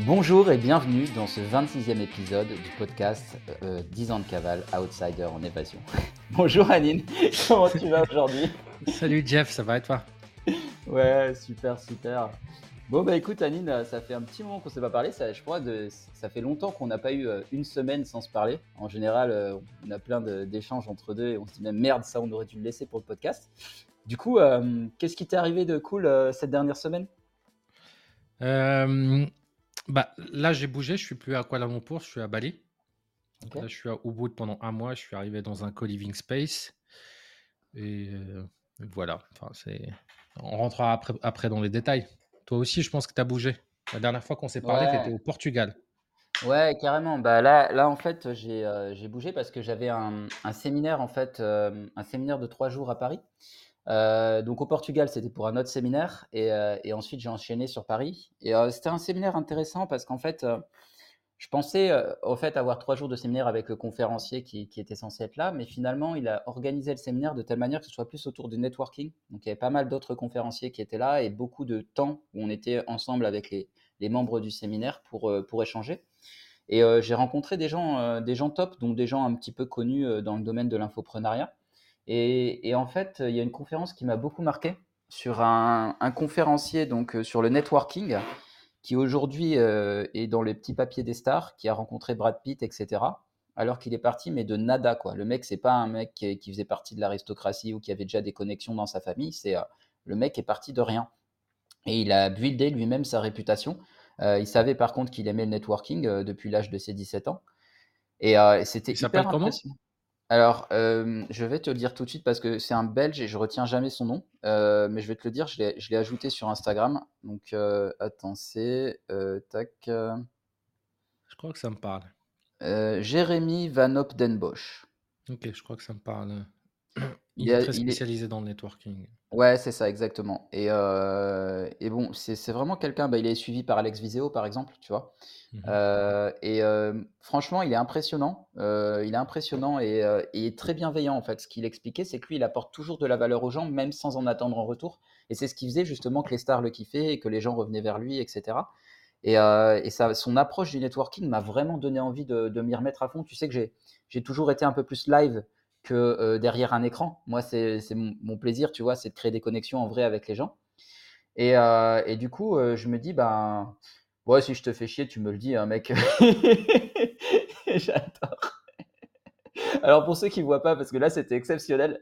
Bonjour et bienvenue dans ce 26e épisode du podcast euh, 10 ans de cavale, Outsider en évasion. Bonjour Anine, comment tu vas aujourd'hui? Salut Jeff, ça va et toi? Ouais, super, super. Bon bah écoute Anine, ça fait un petit moment qu'on ne s'est pas parlé, ça, je crois que ça fait longtemps qu'on n'a pas eu euh, une semaine sans se parler. En général, euh, on a plein d'échanges entre deux et on se dit même merde, ça on aurait dû le laisser pour le podcast. Du coup, euh, qu'est-ce qui t'est arrivé de cool cette dernière semaine? Bah, là, j'ai bougé, je suis plus à Kuala Lumpur, je suis à Bali. Là, je suis à Ubud pendant un mois, je suis arrivé dans un co-living space. Et voilà, enfin, c'est... on rentrera après, après dans les détails. Toi aussi, je pense que tu as bougé. La dernière fois qu'on s'est parlé, tu étais au Portugal. Ouais, carrément. Bah là, là en fait, j'ai, j'ai bougé parce que j'avais un, un séminaire en fait, un séminaire de trois jours à Paris. Euh, donc au Portugal, c'était pour un autre séminaire et, euh, ensuite j'ai enchaîné sur Paris. Et euh, c'était un séminaire intéressant parce qu'en fait, je pensais au fait avoir trois jours de séminaire avec le conférencier qui, était censé être là, mais finalement il a organisé le séminaire de telle manière que ce soit plus autour du networking. Donc il y avait pas mal d'autres conférenciers qui étaient là et beaucoup de temps où on était ensemble avec les, membres du séminaire pour, pour échanger. Et j'ai rencontré des gens, des gens top, donc des gens un petit peu connus dans le domaine de l'infoprenariat. Et, en fait, il y a une conférence qui m'a beaucoup marqué sur un, conférencier donc euh, sur le networking qui aujourd'hui euh, est dans les petits papiers des stars, qui a rencontré Brad Pitt, etc. Alors qu'il est parti, mais de nada quoi. Le mec, c'est pas un mec qui, faisait partie de l'aristocratie ou qui avait déjà des connexions dans sa famille. C'est euh, le mec est parti de rien et il a buildé lui-même sa réputation. il savait par contre qu'il aimait le networking depuis l'âge de ses 17 ans. Et c'était hyper comment? Alors, euh, je vais te le dire tout de suite parce que c'est un Belge et je retiens jamais son nom. Euh, mais je vais te le dire, je l'ai ajouté sur Instagram. Donc, euh, attends, c'est tac. Je crois que ça me parle. Jérémy Van Opdenbosch. Ok, je crois que ça me parle. Il, est très spécialisé dans le networking. Ouais, c'est ça, exactement. Et, euh, et bon, c'est vraiment quelqu'un, bah, il est suivi par Alex Viseo, par exemple, tu vois. Mmh euh, et euh, franchement, il est impressionnant. il est impressionnant et, et, très bienveillant, en fait. Ce qu'il expliquait, c'est que lui, il apporte toujours de la valeur aux gens, même sans en attendre en retour. Et c'est ce qui faisait justement que les stars le kiffaient et que les gens revenaient vers lui, etc. Et, et ça, son approche du networking m'a vraiment donné envie de, de m'y remettre à fond. Tu sais que j'ai toujours été un peu plus live euh, derrière un écran. Moi, c'est mon, plaisir, tu vois, c'est de créer des connexions en vrai avec les gens. Et, euh, du coup, euh, je me dis, ben, ouais, si je te fais chier, tu me le dis, hein, mec. J'adore. Alors, pour ceux qui ne voient pas, parce que là, c'était exceptionnel,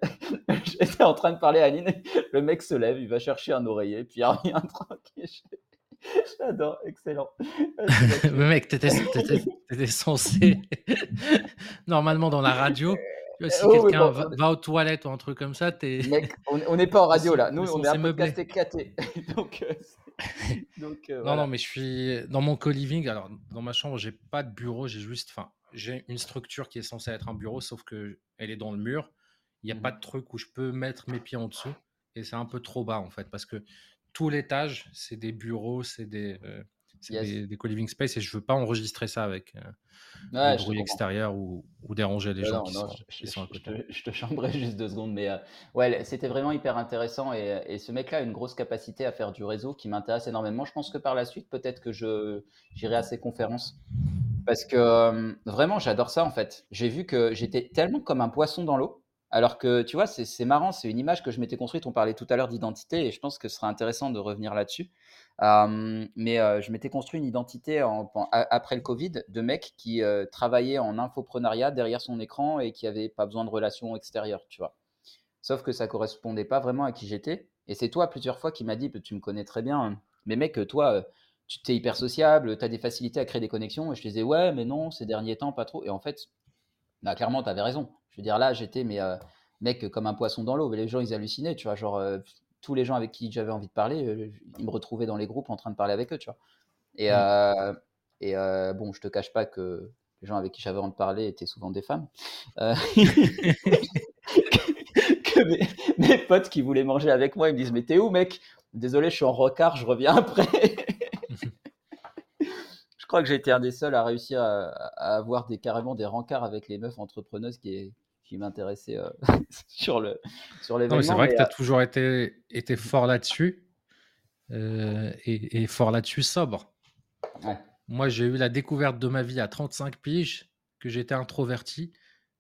j'étais en train de parler à Aline, le mec se lève, il va chercher un oreiller, puis il revient tranquille. J'adore, excellent. Le mec, t'étais, étais censé, normalement dans la radio, si oh, quelqu'un va, aux toilettes ou un truc comme ça, t'es. Mec, on n'est pas en radio là. Nous, on est un podcast éclaté. donc, euh, donc euh, non, non, mais je suis dans mon co-living. Alors, dans ma chambre, j'ai pas de bureau. J'ai juste, enfin, j'ai une structure qui est censée être un bureau, sauf que elle est dans le mur. Il n'y a mmh pas de truc où je peux mettre mes pieds en dessous. Et c'est un peu trop bas en fait, parce que tout l'étage, c'est des bureaux, c'est des, euh, des, co-living space et je veux pas enregistrer ça avec euh, des bruits extérieurs ou, déranger les gens qui, sont, à côté. Je, te chambrais juste deux secondes, mais euh, ouais, c'était vraiment hyper intéressant et, et ce mec-là a une grosse capacité à faire du réseau qui m'intéresse énormément. Je pense que par la suite, peut-être que je j'irai à ses conférences parce que euh, vraiment, j'adore ça en fait. J'ai vu que j'étais tellement comme un poisson dans l'eau. Alors que tu vois, c'est marrant, c'est une image que je m'étais construite. On parlait tout à l'heure d'identité et je pense que ce serait intéressant de revenir là-dessus mais je m'étais construit une identité après le Covid de mec qui travaillait en infoprenariat derrière son écran et qui avait pas besoin de relations extérieures, tu vois. Sauf que ça correspondait pas vraiment à qui j'étais. Et c'est toi plusieurs fois qui m'a dit, tu me connais très bien, hein, mais mec, toi, tu t'es hyper sociable, tu as des facilités à créer des connexions. Et je te disais, ouais, mais non, ces derniers temps, pas trop. Et en fait, bah, clairement, tu avais raison. Je veux dire, là, j'étais, mais mec, comme un poisson dans l'eau. Mais les gens, ils hallucinaient, tu vois. Genre, tous les gens avec qui j'avais envie de parler, euh, ils me retrouvaient dans les groupes en train de parler avec eux, tu vois. Et, mmh. euh, et euh, bon, je te cache pas que les gens avec qui j'avais envie de parler étaient souvent des femmes. que mes, potes qui voulaient manger avec moi, ils me disent Mais t'es où, mec? Désolé, je suis en recart, je reviens après. je crois que j'ai été un des seuls à réussir à, avoir des, carrément des rencarts avec les meufs entrepreneuses qui qui m'intéressait euh, sur le sur l'événement. C'est vrai que tu as euh, toujours été, été fort là-dessus euh, et, fort là-dessus sobre. Ouais. Moi, j'ai eu la découverte de ma vie à 35 piges, que j'étais introverti,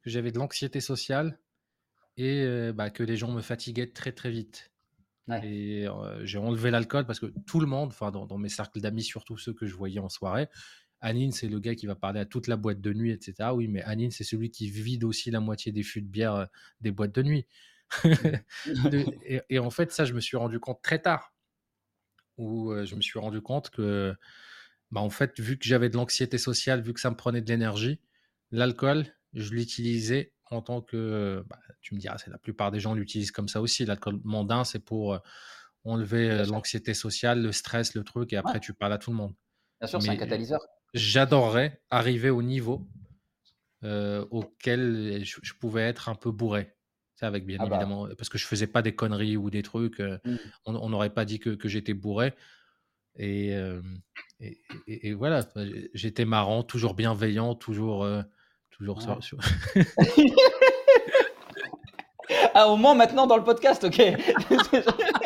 que j'avais de l'anxiété sociale et bah, que les gens me fatiguaient très, très vite. Et j'ai enlevé l'alcool parce que tout le monde, enfin dans, mes cercles d'amis, surtout ceux que je voyais en soirée, Anine, c'est le gars qui va parler à toute la boîte de nuit, etc. Oui, mais Anine, c'est celui qui vide aussi la moitié des fûts de bière des boîtes de nuit. Et, en fait, ça, je me suis rendu compte très tard, où je me suis rendu compte que, bah, en fait, vu que j'avais de l'anxiété sociale, vu que ça me prenait de l'énergie, l'alcool, je l'utilisais en tant que, bah, tu me diras, c'est la plupart des gens l'utilisent comme ça aussi. L'alcool mondain, c'est pour enlever l'anxiété sociale, le stress, le truc, et après tu parles à tout le monde. Bien sûr, c'est un catalyseur. J'adorerais arriver au niveau auquel je, pouvais être un peu bourré. C'est avec bien ah bah. évidemment, parce que je faisais pas des conneries ou des trucs. Mmh. On n'aurait pas dit que, j'étais bourré. Et, et, voilà, j'étais marrant, toujours bienveillant, toujours, toujours sur, ah, au moins maintenant dans le podcast, ok.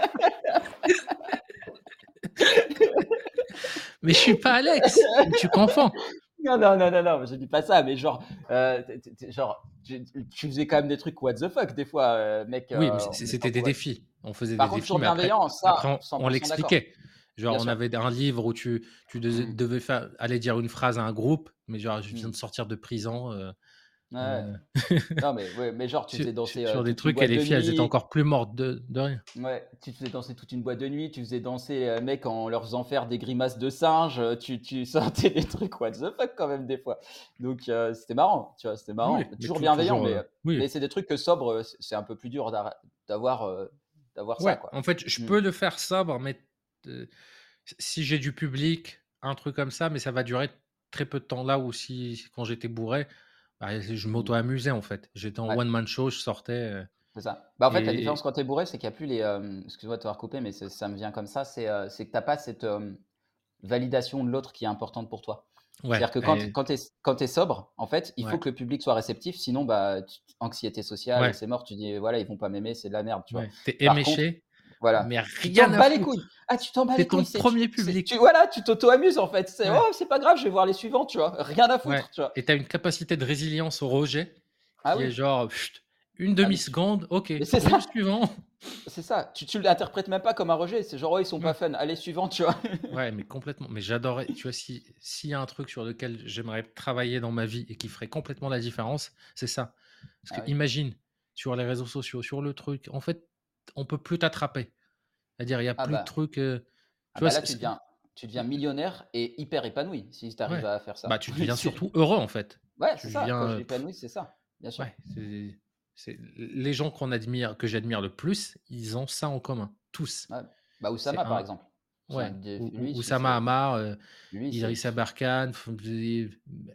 mais je suis pas Alex, tu confonds. Non, non, non, non, non, je dis pas ça, mais genre, euh, genre tu, faisais quand même des trucs what the fuck des fois, euh, mec. Oui, euh, c'était des défis. On faisait des défis. mais après, ça, on, l'expliquait. Genre, on avait un livre où tu, tu mmh. devais, faire, aller dire une phrase à un groupe, mais genre, je viens mmh. de sortir de prison. Ouais. Euh. non, mais, ouais, mais genre, tu faisais danser. Sur euh, des trucs et les filles, elles étaient encore plus mortes de, de, rien. Ouais, tu faisais danser toute une boîte de nuit, tu faisais danser les mecs en leur faisant faire des grimaces de singe, tu, tu sortais des trucs what the fuck quand même des fois. Donc, euh, c'était marrant, tu vois, c'était marrant. toujours bienveillant, mais, mais c'est des trucs que sobre, c'est un peu plus dur d'avoir d'avoir ça. Quoi. En fait, je mmh. peux le faire sobre, mais si j'ai du public, un truc comme ça, mais ça va durer très peu de temps là ou si quand j'étais bourré bah, je mmh. m'auto-amusais en fait. J'étais en one-man show, je sortais. Euh, c'est ça. Bah, en fait, la différence quand tu es bourré, c'est qu'il n'y a plus les. Excuse-moi de te recoupé, mais ça me vient comme ça. C'est que tu n'as pas cette validation de l'autre qui est importante pour toi. C'est-à-dire que quand, quand tu es, sobre, en fait, il faut que le public soit réceptif, sinon, bah, anxiété sociale, c'est mort. Tu dis, voilà, ils vont pas m'aimer, c'est de la merde. Tu vois. T'es éméché. Voilà. Mais rien à les couilles. Ah, tu t'en bats les couilles. C'est ton premier public. Tu, voilà, tu t'auto-amuses en fait. C'est oh, c'est pas grave, je vais voir les suivants, tu vois. Rien à foutre, tu vois. Et tu as une capacité de résilience au rejet ah, qui oui. est genre une ah, demi-seconde, ok. C'est ça. suivant. C'est ça. Tu, tu l'interprètes même pas comme un rejet. C'est genre, oh, ils sont pas fun. Allez, suivant, tu vois. ouais, mais complètement. Mais j'adorerais, tu vois, s'il y a un truc sur lequel j'aimerais travailler dans ma vie et qui ferait complètement la différence, c'est ça. Parce ah que imagine, sur les réseaux sociaux, sur le truc, en fait, on peut plus t'attraper. C'est-à-dire, il n'y a ah plus de bah. trucs. tu ah vois, bah là, tu deviens, tu deviens millionnaire et hyper épanoui si tu arrives à faire ça. Bah, tu deviens surtout heureux, en fait. Ouais, c'est ça. Quand je épanoui, c'est ça. Bien sûr. c'est les gens qu'on admire, que j'admire le plus, ils ont ça en commun, tous. Bah, Oussama, par exemple. Ouais. Lui, Oussama Hamar, euh, Idriss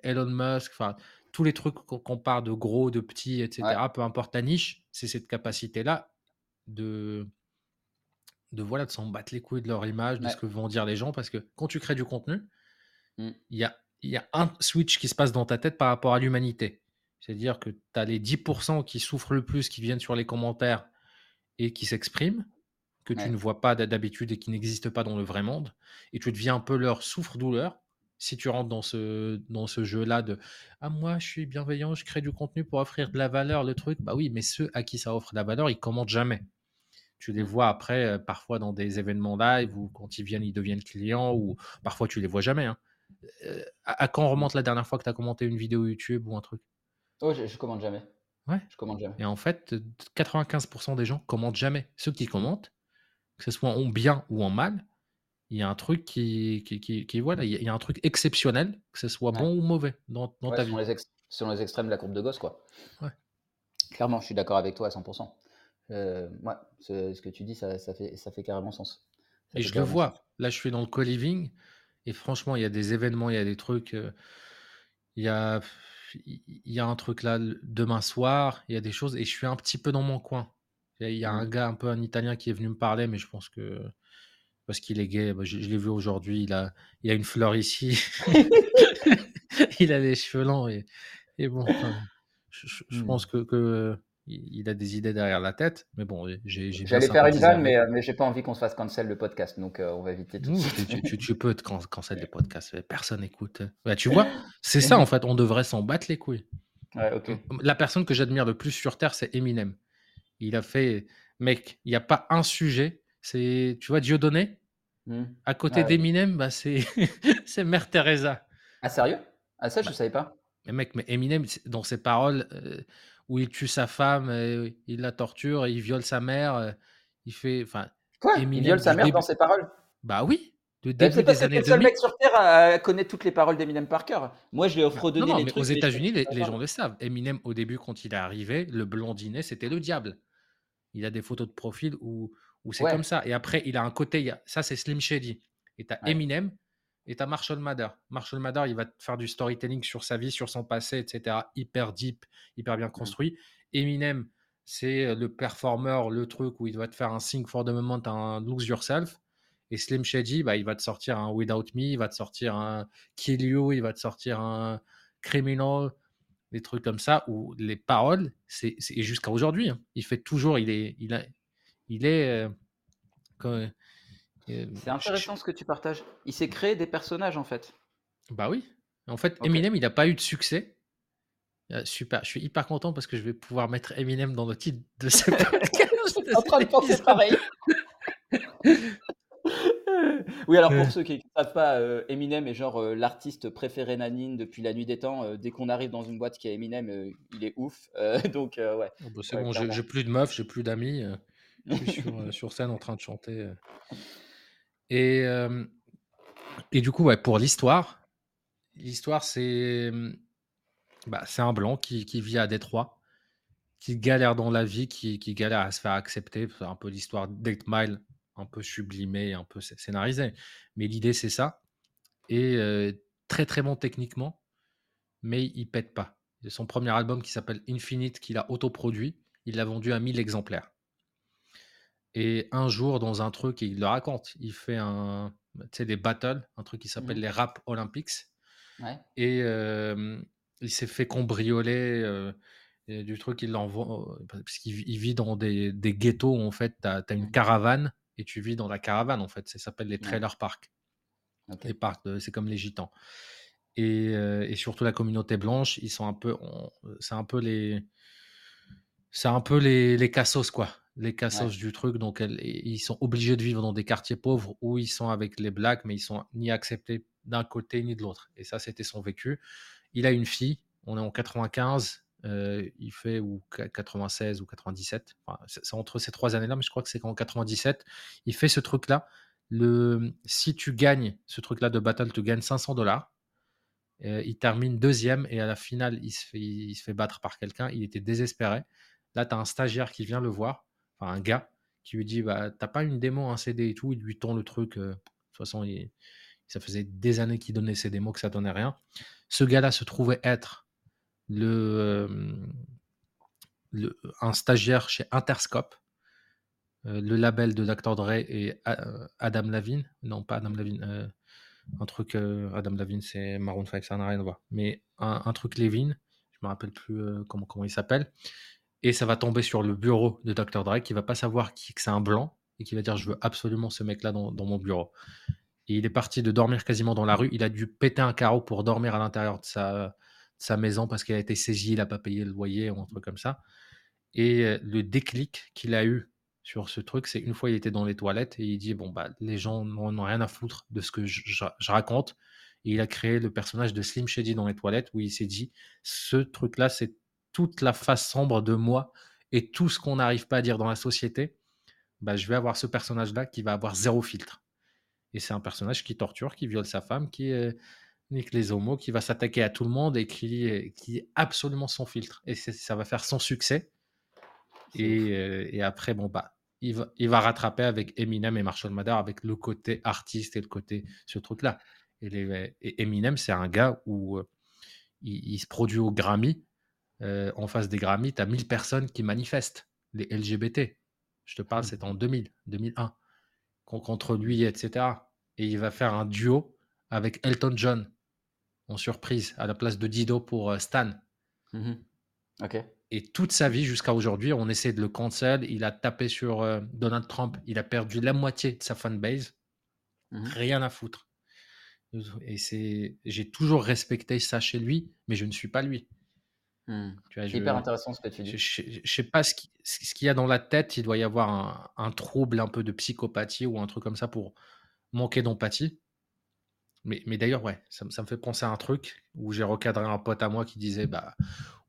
Elon Musk, enfin tous les trucs qu'on parle de gros, de petits, etc. Peu importe la niche, c'est cette capacité-là de de voilà de s'en battre les couilles de leur image, de ce que vont dire les gens, parce que quand tu crées du contenu, mmh. il y, a, y a un switch qui se passe dans ta tête par rapport à l'humanité. C'est-à-dire que tu as les 10% qui souffrent le plus, qui viennent sur les commentaires et qui s'expriment, que tu ne vois pas d'habitude et qui n'existent pas dans le vrai monde, et tu deviens un peu leur souffre-douleur si tu rentres dans ce, dans ce jeu-là de Ah, moi, je suis bienveillant, je crée du contenu pour offrir de la valeur, le truc. Bah oui, mais ceux à qui ça offre de la valeur, ils commentent jamais. Tu les vois après, parfois dans des événements live ou quand ils viennent, ils deviennent clients ou parfois tu les vois jamais. Hein. à, quand remonte la dernière fois que tu as commenté une vidéo YouTube ou un truc? Oh, je, je commande jamais. Ouais. Je commande jamais. Et en fait, 95% des gens commentent jamais. Ceux qui commentent, que ce soit en bien ou en mal, il y a un truc qui, qui, qui, voilà, il y a un truc exceptionnel, que ce soit bon ou mauvais dans, dans ta vie. Les selon les extrêmes de la courbe de gosse, quoi. Ouais. Clairement, je suis d'accord avec toi à 100%. Euh, ouais, ce, que tu dis, ça, ça, fait, ça fait carrément sens. et je le vois. Là, je suis dans le co-living et franchement, il y a des événements, il y a des trucs. Euh, il y a, il y a un truc là demain soir, il y a des choses et je suis un petit peu dans mon coin. Il y a, un mmh. gars, un peu un Italien, qui est venu me parler, mais je pense que parce qu'il est gay, bah, je, l'ai vu aujourd'hui. Il a, il a une fleur ici. il a les cheveux longs et, et bon, je, je, mmh. pense que, que il, a des idées derrière la tête. Mais bon, j'ai. J'allais faire une vanne, mais, mais j'ai pas envie qu'on se fasse cancel le podcast, donc on va éviter tout. tu, peux te cancel le podcast, personne n'écoute. Bah, tu vois, c'est ça en fait, on devrait s'en battre les couilles. La personne que j'admire le plus sur Terre, c'est Eminem. Il a fait, mec, il n'y a pas un sujet. C'est, tu vois, Dieudonné. Mmh. À côté d'Eminem, bah, c'est, c'est Mère Teresa. Ah, sérieux? Ah, ça, je ne bah, savais pas. Mais mec, mais Eminem, dans ses paroles, euh, où il tue sa femme, euh, il la torture, il viole sa mère, euh, il fait. Enfin, Quoi? Il viole sa mère dans ses paroles? Bah oui. Le bah, début des années 2000. Le seul mec sur Terre à connaître toutes les paroles d'Eminem par cœur. Moi, je lui ai fredonné non, non, mais Aux États-Unis, les, les, gens le savent. Eminem, au début, quand il est arrivé, le blondinet, c'était le diable. Il a des photos de profil où, où c'est comme ça. Et après, il a un côté. Ça, c'est Slim Shady. Et tu as Eminem et tu as Marshall Mader. Marshall Mader, il va faire du storytelling sur sa vie, sur son passé, etc. Hyper deep, hyper bien mmh. construit. Eminem, c'est le performeur, le truc où il va te faire un Sing for the Moment, un Lose Yourself. Et Slim Shady, bah, il va te sortir un Without Me, il va te sortir un Kill You, il va te sortir un Criminal, des trucs comme ça, où les paroles, c'est jusqu'à aujourd'hui. Hein. Il fait toujours, il est. Il, a, il est euh, euh, c'est intéressant ce que tu partages. Il s'est créé des personnages en fait. Bah oui. En fait, Eminem, il n'a pas eu de succès. Euh, super, je suis hyper content parce que je vais pouvoir mettre Eminem dans le titre de ce podcast. en train de penser pareil. oui, alors pour ceux qui ne savent pas, euh, Eminem est genre euh, l'artiste préféré Nanine depuis la nuit des temps. dès qu'on arrive dans une boîte qui a Eminem, il est ouf. donc, ouais. Oh, bah, c'est bon, j'ai plus de meufs, j'ai plus d'amis. Je suis sur, sur, scène en train de chanter. Et, et du coup, pour l'histoire, l'histoire, c'est bah, un blanc qui, vit à Détroit, qui galère dans la vie, qui, galère à se faire accepter. C'est un peu l'histoire d'Eight Mile, un peu sublimée, un peu scénarisée. Mais l'idée, c'est ça. Et très, très bon techniquement, mais il pète pas. Son premier album qui s'appelle Infinite, qu'il a autoproduit, il l'a vendu à 1000 exemplaires. Et un jour, dans un truc, il le raconte, il fait un, des battles, un truc qui s'appelle mmh. les Rap Olympics. Et il s'est fait cambrioler du truc, il l'envoie, parce qu'il vit dans des, des, ghettos où en fait, tu as, une mmh. caravane et tu vis dans la caravane en fait. Ça s'appelle les trailer parks. Les parcs, c'est comme les gitans. Et, et, surtout la communauté blanche, ils sont un peu, c'est un peu les, c'est un peu les, les cassos quoi les cassos du truc. Donc, ils sont obligés de vivre dans des quartiers pauvres où ils sont avec les blacks, mais ils sont ni acceptés d'un côté ni de l'autre. Et ça, c'était son vécu. Il a une fille. On est en 95. Euh, il fait ou 96 ou 97. c'est entre ces trois années-là, mais je crois que c'est qu'en 97. Il fait ce truc-là. Le, si tu gagnes ce truc-là de battle, tu gagnes 500 dollars. Euh, il termine deuxième et à la finale, il se fait, il se fait battre par quelqu'un. Il était désespéré. Là, tu as un stagiaire qui vient le voir un gars qui lui dit bah t'as pas une démo, un CD et tout, il lui tend le truc. Euh, de toute façon, il, ça faisait des années qu'il donnait ses démos que ça donnait rien. Ce gars-là se trouvait être le, euh, un stagiaire chez Interscope, euh, le label de Dr. Dre et Adam Lavine. Non, pas Adam Lavine. un truc, Adam Lavine, c'est Maroon 5, ça n'a rien à voir. Mais un, un truc Levine, je me rappelle plus comment, comment il s'appelle et ça va tomber sur le bureau de Dr. Dre qui va pas savoir qui, que c'est un blanc et qui va dire je veux absolument ce mec-là dans, mon bureau. Et il est parti de dormir quasiment dans la rue. Il a dû péter un carreau pour dormir à l'intérieur de sa, sa maison parce qu'il a été saisi, il n'a pas payé le loyer ou un truc comme ça. Et euh, le déclic qu'il a eu sur ce truc, c'est une fois il était dans les toilettes et il dit bon bah les gens n'ont rien à foutre de ce que je, je, raconte. Et il a créé le personnage de Slim Shady dans les toilettes où il s'est dit ce truc là c'est toute la face sombre de moi et tout ce qu'on n'arrive pas à dire dans la société, bah, je vais avoir ce personnage-là qui va avoir zéro filtre. Et c'est un personnage qui torture, qui viole sa femme, qui euh, nique les homos, qui va s'attaquer à tout le monde et qui, qui est absolument sans filtre. Et ça va faire son succès. Euh, et, après, bon, bah, il va, il va rattraper avec Eminem et Marshall Mathers avec le côté artiste et le côté ce truc-là. Et, Eminem, c'est un gars où euh, il, se produit au Grammy euh, en face des Grammy, tu as 1000 personnes qui manifestent, les LGBT. Je te parle, mmh. c'est en 2000, 2001, contre lui, etc. Et il va faire un duo avec Elton John, en surprise, à la place de Dido pour euh, Stan. Mmh ok. Et toute sa vie jusqu'à aujourd'hui, on essaie de le cancel. Il a tapé sur euh, Donald Trump. Il a perdu la moitié de sa fanbase. Mmh Rien à foutre. Et c'est, j'ai toujours respecté ça chez lui, mais je ne suis pas lui. Mmh. C'est hyper intéressant ce que tu dis. Je ne sais pas ce, qu'il y a dans la tête. Il doit y avoir un, trouble un peu de psychopathie ou un truc comme ça pour manquer d'empathie. Mais, mais d'ailleurs, ouais, ça, me fait penser à un truc où j'ai recadré un pote à moi qui disait bah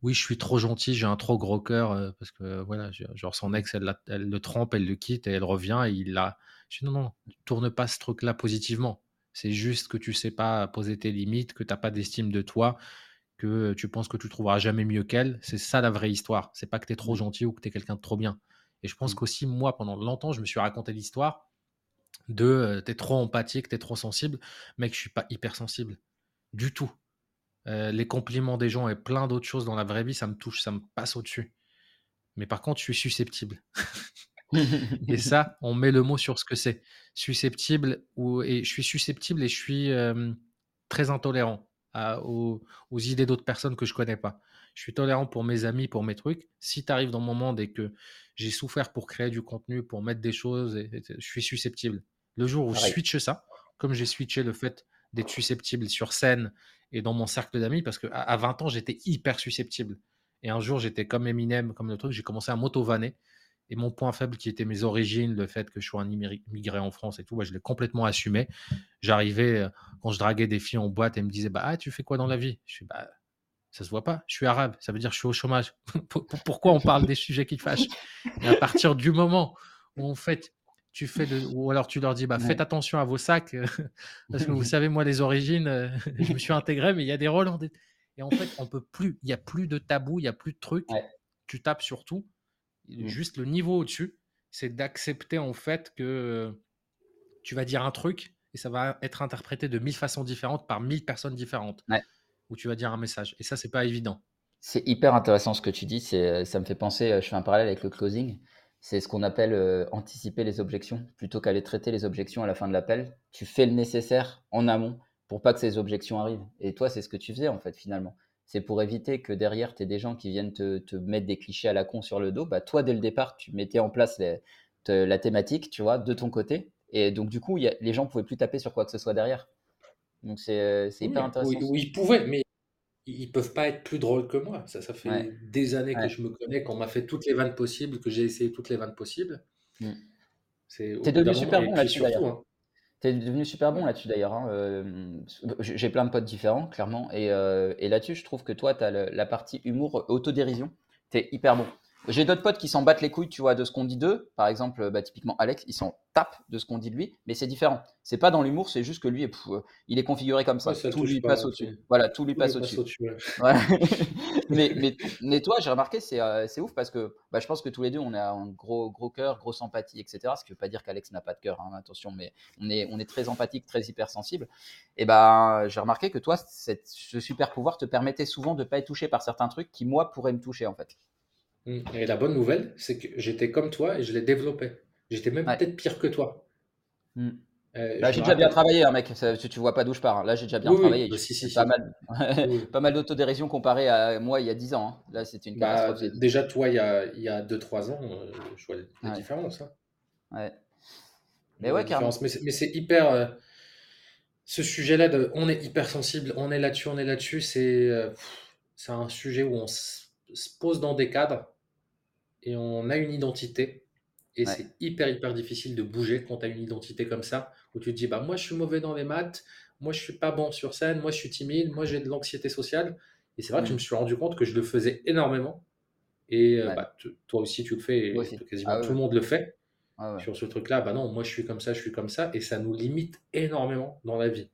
oui, je suis trop gentil, j'ai un trop gros cœur euh, parce que voilà, genre son ex, elle, le trempe, elle le quitte et elle revient et il l'a. Je dis non, non, tourne pas ce truc-là positivement. C'est juste que tu sais pas poser tes limites, que tu n'as pas d'estime de toi, que tu penses que tu trouveras jamais mieux qu'elle. C'est ça la vraie histoire. C'est pas que tu es trop mmh. gentil ou que tu es quelqu'un de trop bien. Et je pense mmh. qu'aussi, moi, pendant longtemps, je me suis raconté l'histoire de tu es trop empathique, tu es trop sensible. Mec, je suis pas hypersensible. Du tout. les compliments des gens et plein d'autres choses dans la vraie vie, ça me touche, ça me passe au-dessus. Mais par contre, je suis susceptible. et ça, on met le mot sur ce que c'est. Susceptible, ou, et je suis susceptible et je suis très intolérant aux, idées d'autres personnes que je connais pas. Je suis tolérant pour mes amis, pour mes trucs. Si tu arrives dans mon monde et que j'ai souffert pour créer du contenu, pour mettre des choses, je suis susceptible. Le jour où je switch ça, comme j'ai switché le fait d'être susceptible sur scène et dans mon cercle d'amis, parce qu'à à 20 ans, j'étais hyper susceptible. Et un jour, j'étais comme Eminem, comme le truc, j'ai commencé à m'auto-vanner. Et mon point faible, qui était mes origines, le fait que je sois un immigré en France et tout, bah, je l'ai complètement assumé. J'arrivais, euh, quand je draguais des filles en boîte, elles me disaient bah, ah, Tu fais quoi dans la vie? Je suis bah, Ça se voit pas, je suis arabe, ça veut dire que je suis au chômage. Pourquoi on parle des sujets qui fâchent? Et à partir du moment où en fait, tu fais de, ou alors tu leur dis bah, Faites attention à vos sacs, parce que vous savez, moi, les origines, euh, je me suis intégré, mais il y a des rôles Et en fait, on peut plus, il n'y a plus de tabou, il n'y a plus de trucs. Tu tapes sur tout Mmh. Juste le niveau au-dessus, c'est d'accepter en fait que tu vas dire un truc et ça va être interprété de mille façons différentes par mille personnes différentes. Où tu vas dire un message. Et ça, c'est pas évident. C'est hyper intéressant ce que tu dis. C'est, ça me fait penser, je fais un parallèle avec le closing. C'est ce qu'on appelle anticiper les objections. Plutôt qu'aller traiter les objections à la fin de l'appel, tu fais le nécessaire en amont pour pas que ces objections arrivent. Et toi, c'est ce que tu faisais en fait finalement c'est pour éviter que derrière, tu aies des gens qui viennent te, mettre des clichés à la con sur le dos. Bah, toi, dès le départ, tu mettais en place la thématique, tu vois, de ton côté. Et donc, du coup, les gens pouvaient plus taper sur quoi que ce soit derrière. Donc, c'est euh, hyper intéressant. Oui, ils pouvaient, mais ils peuvent pas être plus drôles que moi. Ça, ça fait des années que je me connais, qu'on m'a fait toutes les vannes possibles, que j'ai essayé toutes les vannes possibles. Mmh. T'es devenu super bon là-dessus d'ailleurs. Tu devenu super bon là-dessus d'ailleurs. Hein, euh, j'ai plein de potes différents, clairement. Et, euh, là-dessus, je trouve que toi, tu as la partie humour, autodérision. Tu es hyper bon. J'ai d'autres potes qui s'en battent les couilles, tu vois, de ce qu'on dit d'eux. Par exemple, bah, typiquement Alex, il s'en tape de ce qu'on dit de lui, mais c'est différent. C'est pas dans l'humour, c'est juste que lui, euh, il est configuré comme ça. tout lui passe au-dessus. Voilà, tout lui passe au-dessus. mais, mais, toi, j'ai remarqué, c'est euh, ouf parce que bah, je pense que tous les deux, on a un gros, gros cœur, grosse empathie, etc. Ce qui veut pas dire qu'Alex n'a pas de cœur, hein, attention, mais on est, on est très empathique, très hypersensible. Et ben, j'ai remarqué que toi, ce super pouvoir te permettait souvent de pas être touché par certains trucs qui, moi, pourraient me toucher en fait. Mmh. Et la bonne nouvelle, c'est que j'étais comme toi et je l'ai développé. J'étais même peut-être pire que toi. Mmh. Euh, Là, j'ai déjà bien travaillé, hein, mec. Tu, tu vois pas d'où je pars. Hein. Là, j'ai déjà bien travaillé. pas, Mal, pas mal d'autodérision comparé à moi il y a 10 ans. Hein. Là, c'était une bah, déjà, toi, il y a, il y a 2-3 ans, euh, je vois la différence. Ouais. Mais ouais, carrément. Mais c'est hyper. Euh, ce sujet-là, on est hyper sensible, on est là-dessus, on est là-dessus, c'est c'est un sujet où on se pose dans des cadres et on a une identité. Et c'est hyper, hyper difficile de bouger quand tu as une identité comme ça, où tu te dis, bah, moi, je suis mauvais dans les maths, moi, je suis pas bon sur scène, moi, je suis timide, moi, j'ai de l'anxiété sociale. Et c'est vrai que je me suis rendu compte que je le faisais énormément. Et euh, bah, toi aussi, tu le fais, et quasiment ah tout le monde le fait. Ah sur ce truc-là, bah non, moi, je suis comme ça, je suis comme ça. Et ça nous limite énormément dans la vie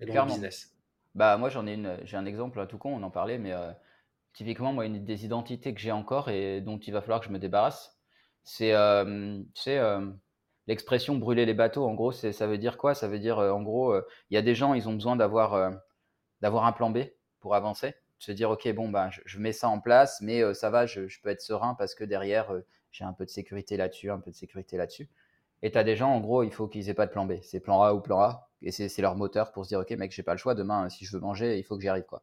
et dans le business. Bah, moi, j'en ai une, j'ai un exemple à tout con, on en parlait, mais euh, Typiquement, moi, une des identités que j'ai encore et dont il va falloir que je me débarrasse, c'est euh, euh, l'expression brûler les bateaux. En gros, ça veut dire quoi? Ça veut dire, euh, en gros, il y a des gens, ils ont besoin d'avoir d'avoir un plan B pour avancer. Se dire, OK, bon, ben, je, mets ça en place, mais ça va, je, peux être serein parce que derrière, j'ai un peu de sécurité là-dessus, un peu de sécurité là-dessus. Et tu as des gens, en gros, il faut qu'ils aient pas de plan B. C'est plan A ou plan A. Et c'est leur moteur pour se dire, OK, mec, j'ai pas le choix. Demain, si je veux manger, il faut que j'y arrive. Quoi.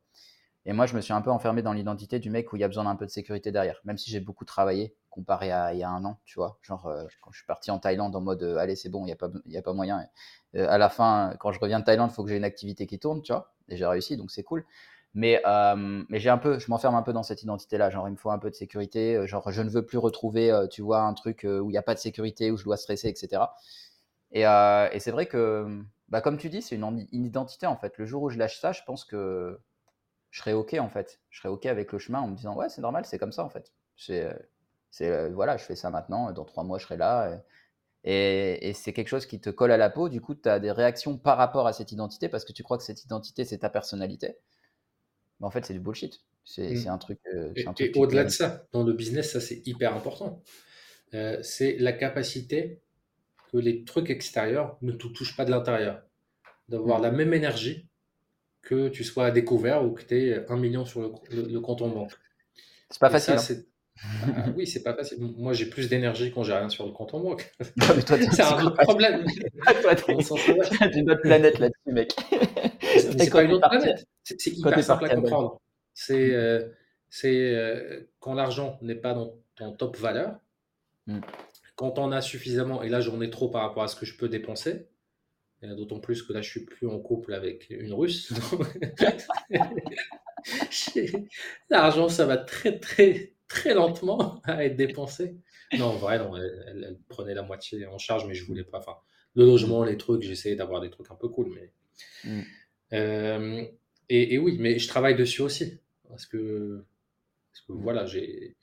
Et moi, je me suis un peu enfermé dans l'identité du mec où il y a besoin d'un peu de sécurité derrière, même si j'ai beaucoup travaillé comparé à il y a un an, tu vois. Genre, euh, quand je suis parti en Thaïlande en mode, allez, c'est bon, il n'y a, pas, a pas moyen. à la fin, quand je reviens de Thaïlande, il faut que j'ai une activité qui tourne, tu vois. Et j'ai réussi, donc c'est cool. Mais, mais j'ai un peu, je m'enferme un peu dans cette identité-là. Genre, il me faut un peu de sécurité. Genre, je ne veux plus retrouver, tu vois, un truc où il n'y a pas de sécurité, où je dois stresser, etc. Et, et c'est vrai que, bah, comme tu dis, c'est une, identité en fait. Le jour où je lâche ça, je pense que je serai OK en fait. Je serai OK avec le chemin en me disant, ouais, c'est normal, c'est comme ça en fait. C'est, c'est voilà, je fais ça maintenant, dans trois mois, je serai là. Et, et c'est quelque chose qui te colle à la peau. Du coup, tu as des réactions par rapport à cette identité parce que tu crois que cette identité, c'est ta personnalité. Mais en fait, c'est du bullshit. C'est mmh. un truc. Euh, et, au-delà de ça, dans le business, ça c'est hyper important. Euh, c'est la capacité que les trucs extérieurs ne te touchent pas de l'intérieur. D'avoir mmh. la même énergie que tu sois à découvert ou que tu aies un million sur le, compte en banque. C'est pas facile. Ça, hein. ah oui, c'est pas facile. Moi, j'ai plus d'énergie quand j'ai rien sur le compte en banque. c'est un autre problème. toi, une autre planète là-dessus, mec. C'est pas une autre planète. C'est hyper simple à comprendre. C'est euh, euh, quand l'argent n'est pas dans ton top valeur, hmm. quand on a suffisamment, et là j'en ai trop par rapport à ce que je peux dépenser, d'autant plus que là je suis plus en couple avec une russe. L'argent, ça va très très très lentement à être dépensé. Non, en vrai, non, elle, prenait la moitié en charge, mais je voulais pas. Enfin, le logement, les trucs, j'essayais d'avoir des trucs un peu cool, mais. Hmm. Euh, et, oui, mais je travaille dessus aussi. Parce que, voilà, j'ai,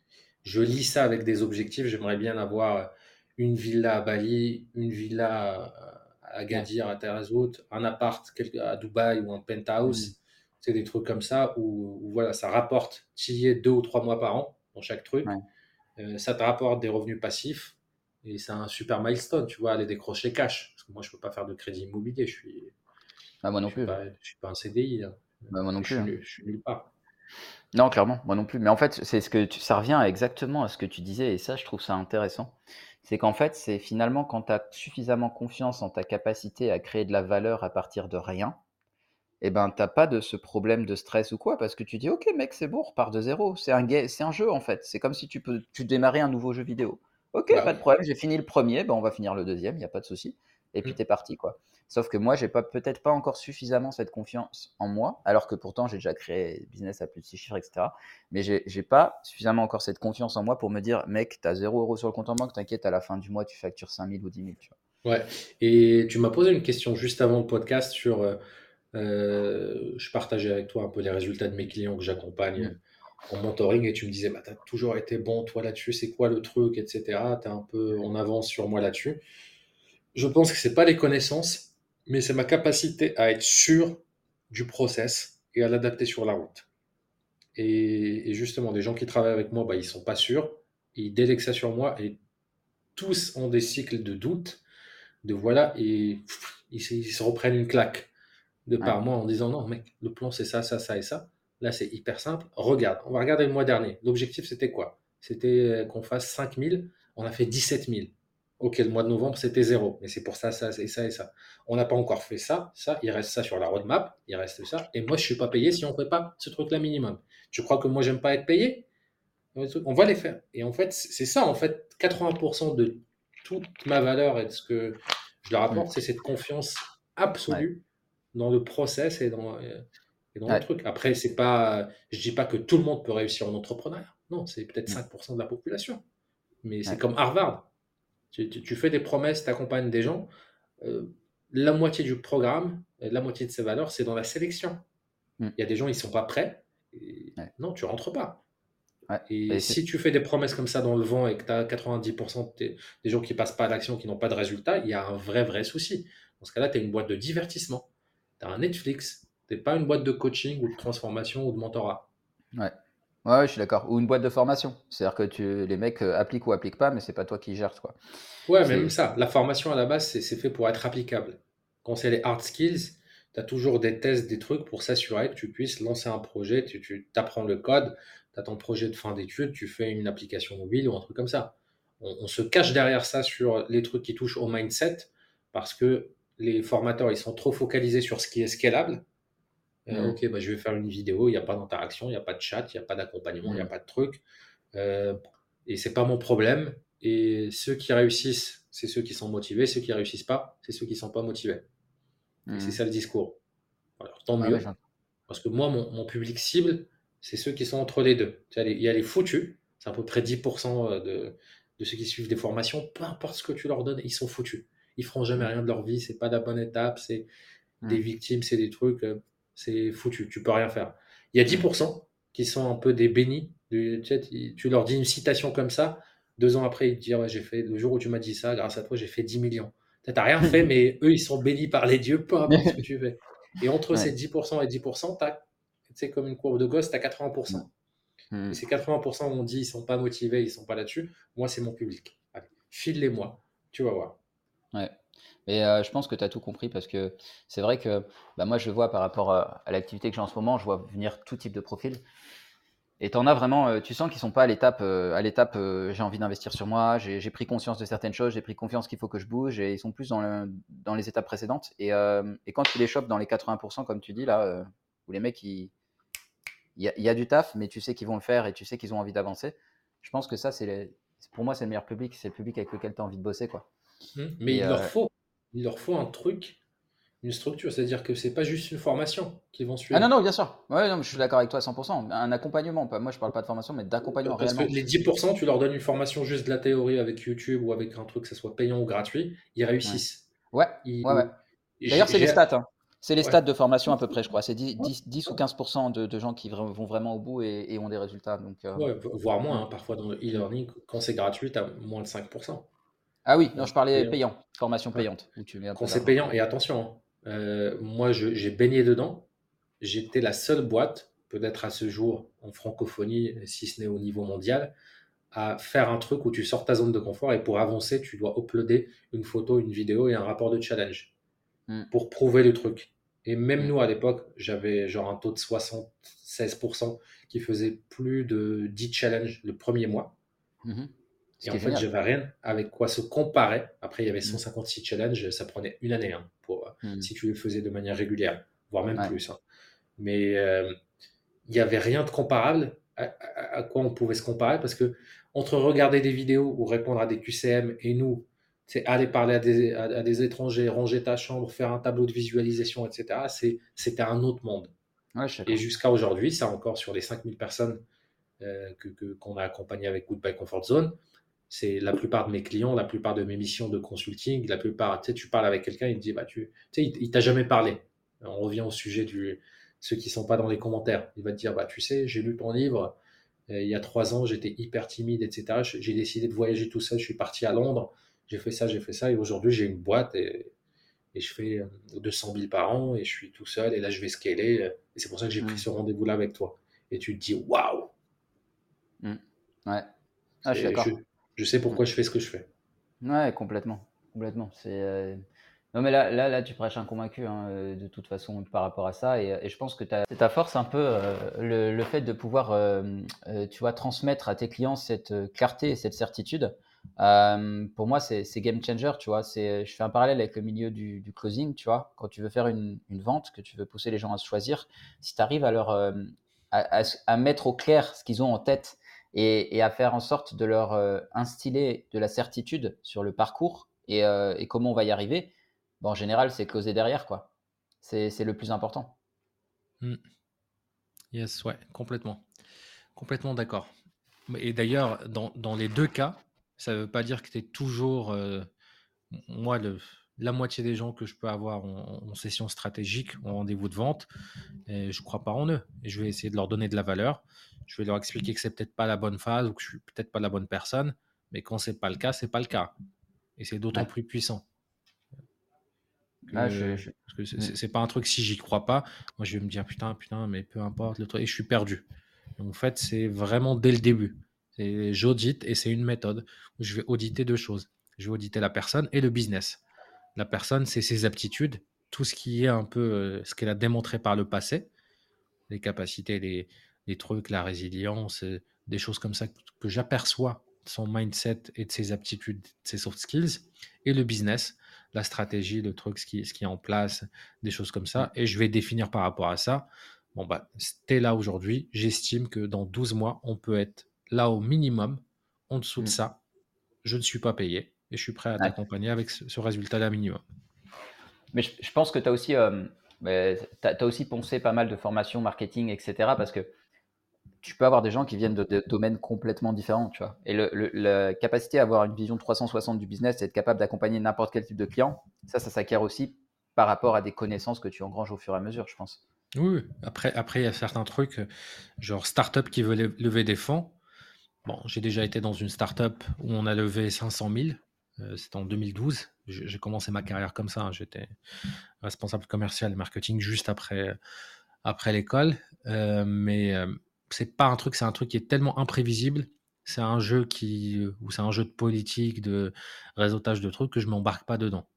je lis ça avec des objectifs. J'aimerais bien avoir une villa à Bali, une villa Agadir, à Tarazout, un appart à Dubaï ou un penthouse. Mm. C'est des trucs comme ça où, voilà, ça rapporte est deux ou trois mois par an dans chaque truc. Euh, ça te rapporte des revenus passifs et c'est un super milestone, tu vois, aller décrocher cash. Parce que moi, je peux pas faire de crédit immobilier. Je suis, ah, moi non je plus. Pas, je suis pas un CDI. Bah, moi non plus. Hein. Je, suis nulle part. Non, clairement, moi non plus. Mais en fait, c'est ce que ça revient exactement à ce que tu disais, et ça, je trouve ça intéressant. C'est qu'en fait, c'est finalement quand tu as suffisamment confiance en ta capacité à créer de la valeur à partir de rien, et eh ben t'as pas de ce problème de stress ou quoi, parce que tu dis ok mec, c'est bon, repars de zéro. C'est un, c'est un jeu en fait. C'est comme si tu peux tu démarrais un nouveau jeu vidéo. Ok, bah pas de problème, j'ai fini le premier, ben on va finir le deuxième, il n'y a pas de souci. Et puis mmh. tu es parti quoi. Sauf que moi, j'ai pas peut-être pas encore suffisamment cette confiance en moi, alors que pourtant j'ai déjà créé business à plus de 6 chiffres, etc. Mais j'ai pas suffisamment encore cette confiance en moi pour me dire, mec, tu as 0 euros sur le compte en banque, t'inquiète, à la fin du mois, tu factures 5000 ou 10 000. Tu vois. Ouais, et tu m'as posé une question juste avant le podcast sur. Euh, euh, je partageais avec toi un peu les résultats de mes clients que j'accompagne mmh. en mentoring et tu me disais, bah, tu as toujours été bon, toi là-dessus, c'est quoi le truc, etc. Tu es un peu en avance sur moi là-dessus. Je pense que c'est pas les connaissances, mais c'est ma capacité à être sûr du process et à l'adapter sur la route. Et, justement, des gens qui travaillent avec moi, bah, ils sont pas sûrs, ils délèguent ça sur moi et tous ont des cycles de doute, de voilà, et ils, se reprennent une claque de par moi en disant non, mec, le plan c'est ça, ça, ça et ça. Là, c'est hyper simple. Regarde, on va regarder le mois dernier. L'objectif, c'était quoi? C'était qu'on fasse 5000, on a fait 17 000. Ok, le mois de novembre, c'était zéro, mais c'est pour ça, ça, et ça et ça. On n'a pas encore fait ça, ça, il reste ça sur la roadmap, il reste ça, et moi, je suis pas payé si on ne fait pas ce truc-là minimum. Tu crois que moi, j'aime pas être payé? On va les faire. Et en fait, c'est ça, en fait, 80% de toute ma valeur et de ce que je leur apporte, c'est cette confiance absolue dans le process et dans, et dans le truc. Après, c'est pas, je dis pas que tout le monde peut réussir en entrepreneuriat. Non, c'est peut-être 5% de la population. Mais c'est comme Harvard. Tu, fais des promesses, tu accompagnes des gens. Euh, la moitié du programme, la moitié de ses valeurs, c'est dans la sélection. Hmm. Il y a des gens, ils ne sont pas prêts. Non, tu rentres pas. Et, si tu fais des promesses comme ça dans le vent et que tu as 90% des, gens qui passent pas à l'action, qui n'ont pas de résultat, il y a un vrai, vrai souci. Dans ce cas-là, tu es une boîte de divertissement. Tu as un Netflix. Tu n'es pas une boîte de coaching ou de transformation ou de mentorat. Ouais. Ouais, je suis d'accord. Ou une boîte de formation. C'est-à-dire que tu, les mecs euh, appliquent ou appliquent pas, mais c'est pas toi qui gères, quoi. Ouais, même ça. La formation à la base, c'est fait pour être applicable. Quand c'est les hard skills, tu as toujours des tests, des trucs pour s'assurer que tu puisses lancer un projet. Tu, tu apprends le code, tu as ton projet de fin d'études, tu fais une application mobile ou un truc comme ça. On, on, se cache derrière ça sur les trucs qui touchent au mindset parce que les formateurs, ils sont trop focalisés sur ce qui est scalable Euh, ok, bah, je vais faire une vidéo, il n'y a pas d'interaction, il n'y a pas de chat, il n'y a pas d'accompagnement, il n'y a pas de truc. Euh, et c'est pas mon problème. Et ceux qui réussissent, c'est ceux qui sont motivés. Ceux qui réussissent pas, c'est ceux qui sont pas motivés. Et c'est ça le discours. Alors, tant mieux. parce que moi, mon, public cible, c'est ceux qui sont entre les deux. Il y a les foutus, c'est à peu près 10% euh, de, de ceux qui suivent des formations, peu importe ce que tu leur donnes, ils sont foutus. Ils feront jamais rien de leur vie, c'est pas la bonne étape, c'est des victimes, c'est des trucs, euh, c'est foutu, tu peux rien faire. Il y a 10% qui sont un peu des bénis. Tu, leur dis une citation comme ça, deux ans après, ils te disent ouais, j'ai fait le jour où tu m'as dit ça, grâce à toi, j'ai fait 10 millions. Tu n'as rien fait, mais eux, ils sont bénis par les dieux, peu importe ce que tu fais. Et entre ces 10% et 10%, tu as, comme une courbe de gosse, tu as 80%. Hmm. Et ces 80% on dit ils sont pas motivés, ils sont pas là-dessus. Moi, c'est mon public. file-les-moi, tu vas voir. Ouais. Et euh, je pense que tu as tout compris parce que c'est vrai que bah, moi, je vois par rapport à, l'activité que j'ai en ce moment, je vois venir tout type de profil. Et tu en as vraiment, euh, tu sens qu'ils sont pas à l'étape, euh, à j'ai envie d'investir sur moi, j'ai pris conscience de certaines choses, j'ai pris confiance qu'il faut que je bouge et ils sont plus dans, dans les étapes précédentes. Et, et, quand tu les chopes dans les 80%, comme tu dis là, où les mecs, il y, a du taf, mais tu sais qu'ils vont le faire et tu sais qu'ils ont envie d'avancer. Je pense que ça, c'est pour moi, c'est le meilleur public. C'est le public avec lequel tu as envie de bosser. Quoi. Mmh. Mais il, leur euh, faut, il leur faut un truc, une structure. C'est-à-dire que c'est pas juste une formation qu'ils vont suivre. Ah non, non, bien sûr. Ouais, non, je suis d'accord avec toi à 100%. Un accompagnement. Moi, je parle pas de formation, mais d'accompagnement. Parce que les 10%, tu leur donnes une formation juste de la théorie avec YouTube ou avec un truc, que ce soit payant ou gratuit, ils réussissent. Ouais, ouais, ouais. D'ailleurs, c'est les stats. Hein. C'est les stades de formation à peu près, je crois. C'est 10, ou 15% de, gens qui vont vraiment au bout et, ont des résultats. Donc, euh, voire moins, hein, parfois dans le e-learning, quand c'est gratuit, tu as moins de 5%. Ah oui, non, je parlais payant, formation payante. quand c'est payant, et attention, hein, euh, moi j'ai baigné dedans, j'étais la seule boîte, peut-être à ce jour en francophonie, si ce n'est au niveau mondial, à faire un truc où tu sors ta zone de confort et pour avancer, tu dois uploader une photo, une vidéo et un rapport de challenge hmm. pour prouver le truc. Et même mm. nous, à l'époque, j'avais genre un taux de 76% qui faisait plus de 10 challenges le premier mois. Mm-hmm. Et en fait, j'avais rien avec quoi se comparer. Après, il y avait 156 mm. challenges, ça prenait une année hein, pour, mm. si tu le faisais de manière régulière, voire même plus. Hein. Mais euh, il n'y avait rien de comparable à, à, quoi on pouvait se comparer parce que entre regarder des vidéos ou répondre à des QCM et nous, c'est aller parler à des, à, des, étrangers, ranger ta chambre, faire un tableau de visualisation, etc. C'était un autre monde. et jusqu'à aujourd'hui, ça encore sur les 5000 personnes euh, que qu'on a accompagnées avec Goodbye Comfort Zone, c'est la plupart de mes clients, la plupart de mes missions de consulting, la plupart, tu sais, tu parles avec quelqu'un, il te dit, bah, tu sais, il, t'a jamais parlé. On revient au sujet du ceux qui sont pas dans les commentaires. Il va te dire, bah, tu sais, j'ai lu ton livre, euh, il y a trois ans, j'étais hyper timide, etc. J'ai décidé de voyager tout seul, je suis parti à Londres j'ai fait ça, j'ai fait ça, et aujourd'hui j'ai une boîte et, et, je fais 200 euh, 000 par an et je suis tout seul, et là je vais scaler, euh, et c'est pour ça que j'ai pris ce rendez-vous-là avec toi. Et tu te dis, waouh mmh. Ouais. Ah, je suis d'accord. Je, sais pourquoi je fais ce que je fais. Ouais, complètement. Complètement. C'est. Euh, non, mais là, là, là, tu prêches un convaincu, hein, de toute façon, par rapport à ça. Et, et je pense que c'est ta force un peu, le, le, fait de pouvoir, tu vois, transmettre à tes clients cette clarté et cette certitude. Euh, pour moi, c'est game changer, tu vois. Je fais un parallèle avec le milieu du, closing, tu vois. Quand tu veux faire une, vente, que tu veux pousser les gens à se choisir, si tu arrives à leur euh, à, mettre au clair ce qu'ils ont en tête et, à faire en sorte de leur euh, instiller de la certitude sur le parcours et, et comment on va y arriver, bon, en général, c'est closer derrière, quoi. C'est le plus important. Mmh. Yes, ouais, complètement. Complètement d'accord. Et d'ailleurs, dans, les deux cas, ça ne veut pas dire que tu es toujours. Euh, moi, la moitié des gens que je peux avoir en, session stratégique, en rendez-vous de vente, je ne crois pas en eux. Et je vais essayer de leur donner de la valeur. Je vais leur expliquer que c'est peut-être pas la bonne phase ou que je suis peut-être pas la bonne personne. Mais quand c'est pas le cas, c'est pas le cas. Et c'est d'autant plus puissant. Ah, je, Parce que c'est pas un truc si j'y crois pas. Moi, je vais me dire putain, putain, mais peu importe le truc. Et je suis perdu. en fait, c'est vraiment dès le début. J'audite et c'est une méthode où je vais auditer deux choses. Je vais auditer la personne et le business. La personne, c'est ses aptitudes, tout ce qui est un peu euh, ce qu'elle a démontré par le passé, les capacités, les, les trucs, la résilience, des choses comme ça que j'aperçois son mindset et de ses aptitudes, ses soft skills, et le business, la stratégie, le truc, ce qui, ce qui est en place, des choses comme ça. Et je vais définir par rapport à ça. Bon, bah, t'es là aujourd'hui. J'estime que dans 12 mois, on peut être là au minimum. En dessous de mm. ça, je ne suis pas payé et je suis prêt à t'accompagner avec ce, résultat-là minimum. Mais je, pense que tu as aussi, euh, as, aussi poncé pas mal de formations, marketing, etc. Parce que tu peux avoir des gens qui viennent de, domaines complètement différents, tu vois. Et la capacité à avoir une vision 360 du business et être capable d'accompagner n'importe quel type de client, ça, ça s'acquiert aussi par rapport à des connaissances que tu engranges au fur et à mesure, je pense. Oui, après, après il y a certains trucs, genre startup qui veut lever des fonds. Bon, j'ai déjà été dans une startup où on a levé 500 000. Euh, C'était en 2012. J'ai commencé ma carrière comme ça. Hein. J'étais responsable commercial et marketing juste après, après l'école. Euh, mais euh, c'est pas un truc, c'est un truc qui est tellement imprévisible. C'est un jeu qui, ou c'est un jeu de politique, de réseautage de trucs que je m'embarque pas dedans.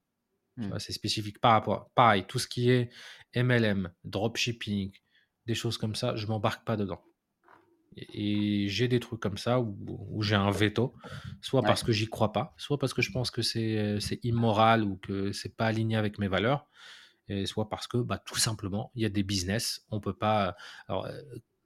Mmh. C'est spécifique par rapport. Pareil, tout ce qui est MLM, dropshipping, des choses comme ça, je m'embarque pas dedans. Et, j'ai des trucs comme ça où, j'ai un veto, soit parce que j'y crois pas, soit parce que je pense que c'est immoral ou que c'est pas aligné avec mes valeurs, et soit parce que bah, tout simplement, il y a des business, on peut pas. Alors,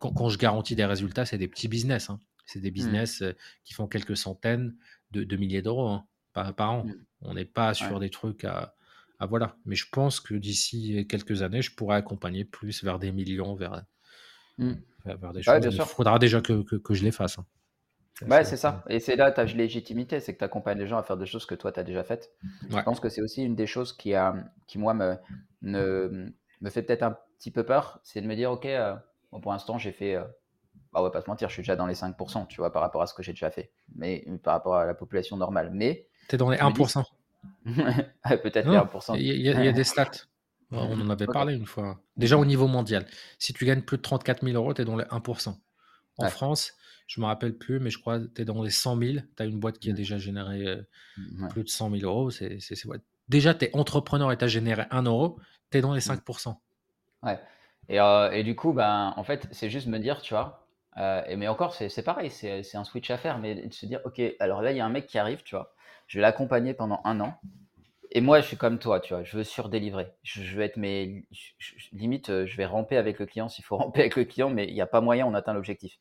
quand, je garantis des résultats, c'est des petits business. Hein. C'est des mmh. business qui font quelques centaines de, milliers d'euros hein, par, an. Mmh. On n'est pas sur des trucs à, voilà. Mais je pense que d'ici quelques années, je pourrais accompagner plus vers des millions, vers, mmh. des choses. Il faudra déjà que, je les fasse. Hein. Ouais, c'est ça. Et c'est là ta légitimité, c'est que tu accompagnes les gens à faire des choses que toi, tu as déjà faites. Je pense que c'est aussi une des choses qui, a, qui moi, me, me fait peut-être un petit peu peur, c'est de me dire, OK, euh, pour l'instant, j'ai fait. Euh, bah ouais, pas se mentir, je suis déjà dans les 5%, tu vois, par rapport à ce que j'ai déjà fait. Mais par rapport à la population normale. Mais. Tu es dans les 1%. Peut-être les 1%. Il y, a des stats. On en avait parlé une fois. Déjà au niveau mondial. Si tu gagnes plus de 34 000 euros, tu es dans les 1%. En France, je ne me rappelle plus, mais je crois que tu es dans les 100 000. Tu as une boîte qui a mmh. déjà généré euh, mmh, plus de 100 000 euros. C'est, Déjà, tu es entrepreneur et tu as généré 1 euro, tu es dans les 5%. Mmh. Euh, et, du coup, ben, en fait, c'est juste me dire, tu vois, euh, et, mais encore, c'est pareil, c'est un switch à faire, mais de se dire, ok, alors là, il y a un mec qui arrive, tu vois, je vais l'accompagner pendant un an. Et moi, je suis comme toi, tu vois, je veux surdélivrer. Je, je veux être, mais limite, euh, je vais ramper avec le client s'il faut ramper avec le client, mais il n'y a pas moyen, on atteint l'objectif.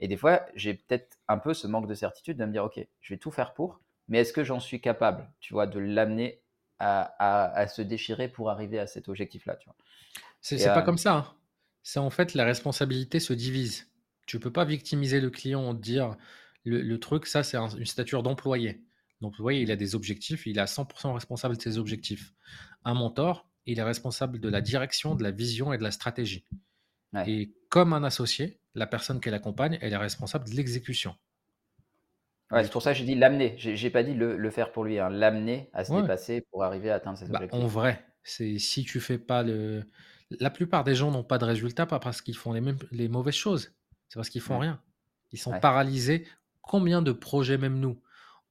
Et des fois, j'ai peut-être un peu ce manque de certitude de me dire, ok, je vais tout faire pour, mais est-ce que j'en suis capable, tu vois, de l'amener à, à, se déchirer pour arriver à cet objectif-là, tu vois? C'est pas comme ça. Hein. C'est en fait la responsabilité se divise. Tu peux pas victimiser le client en dire le, truc, ça c'est une stature d'employé. L'employé, il a des objectifs, il est à 100% responsable de ses objectifs. Un mentor, il est responsable de la direction, de la vision et de la stratégie. Et comme un associé, la personne qu'elle accompagne, elle est responsable de l'exécution. c'est pour ça que j'ai dit l'amener. J'ai pas dit le, faire pour lui, hein. l'amener à se dépasser pour arriver à atteindre ses bah, objectifs. En vrai, c'est si tu fais pas le, la plupart des gens n'ont pas de résultats, pas parce qu'ils font les, mêmes, les mauvaises choses, c'est parce qu'ils font rien. Ils sont paralysés. Combien de projets, même nous,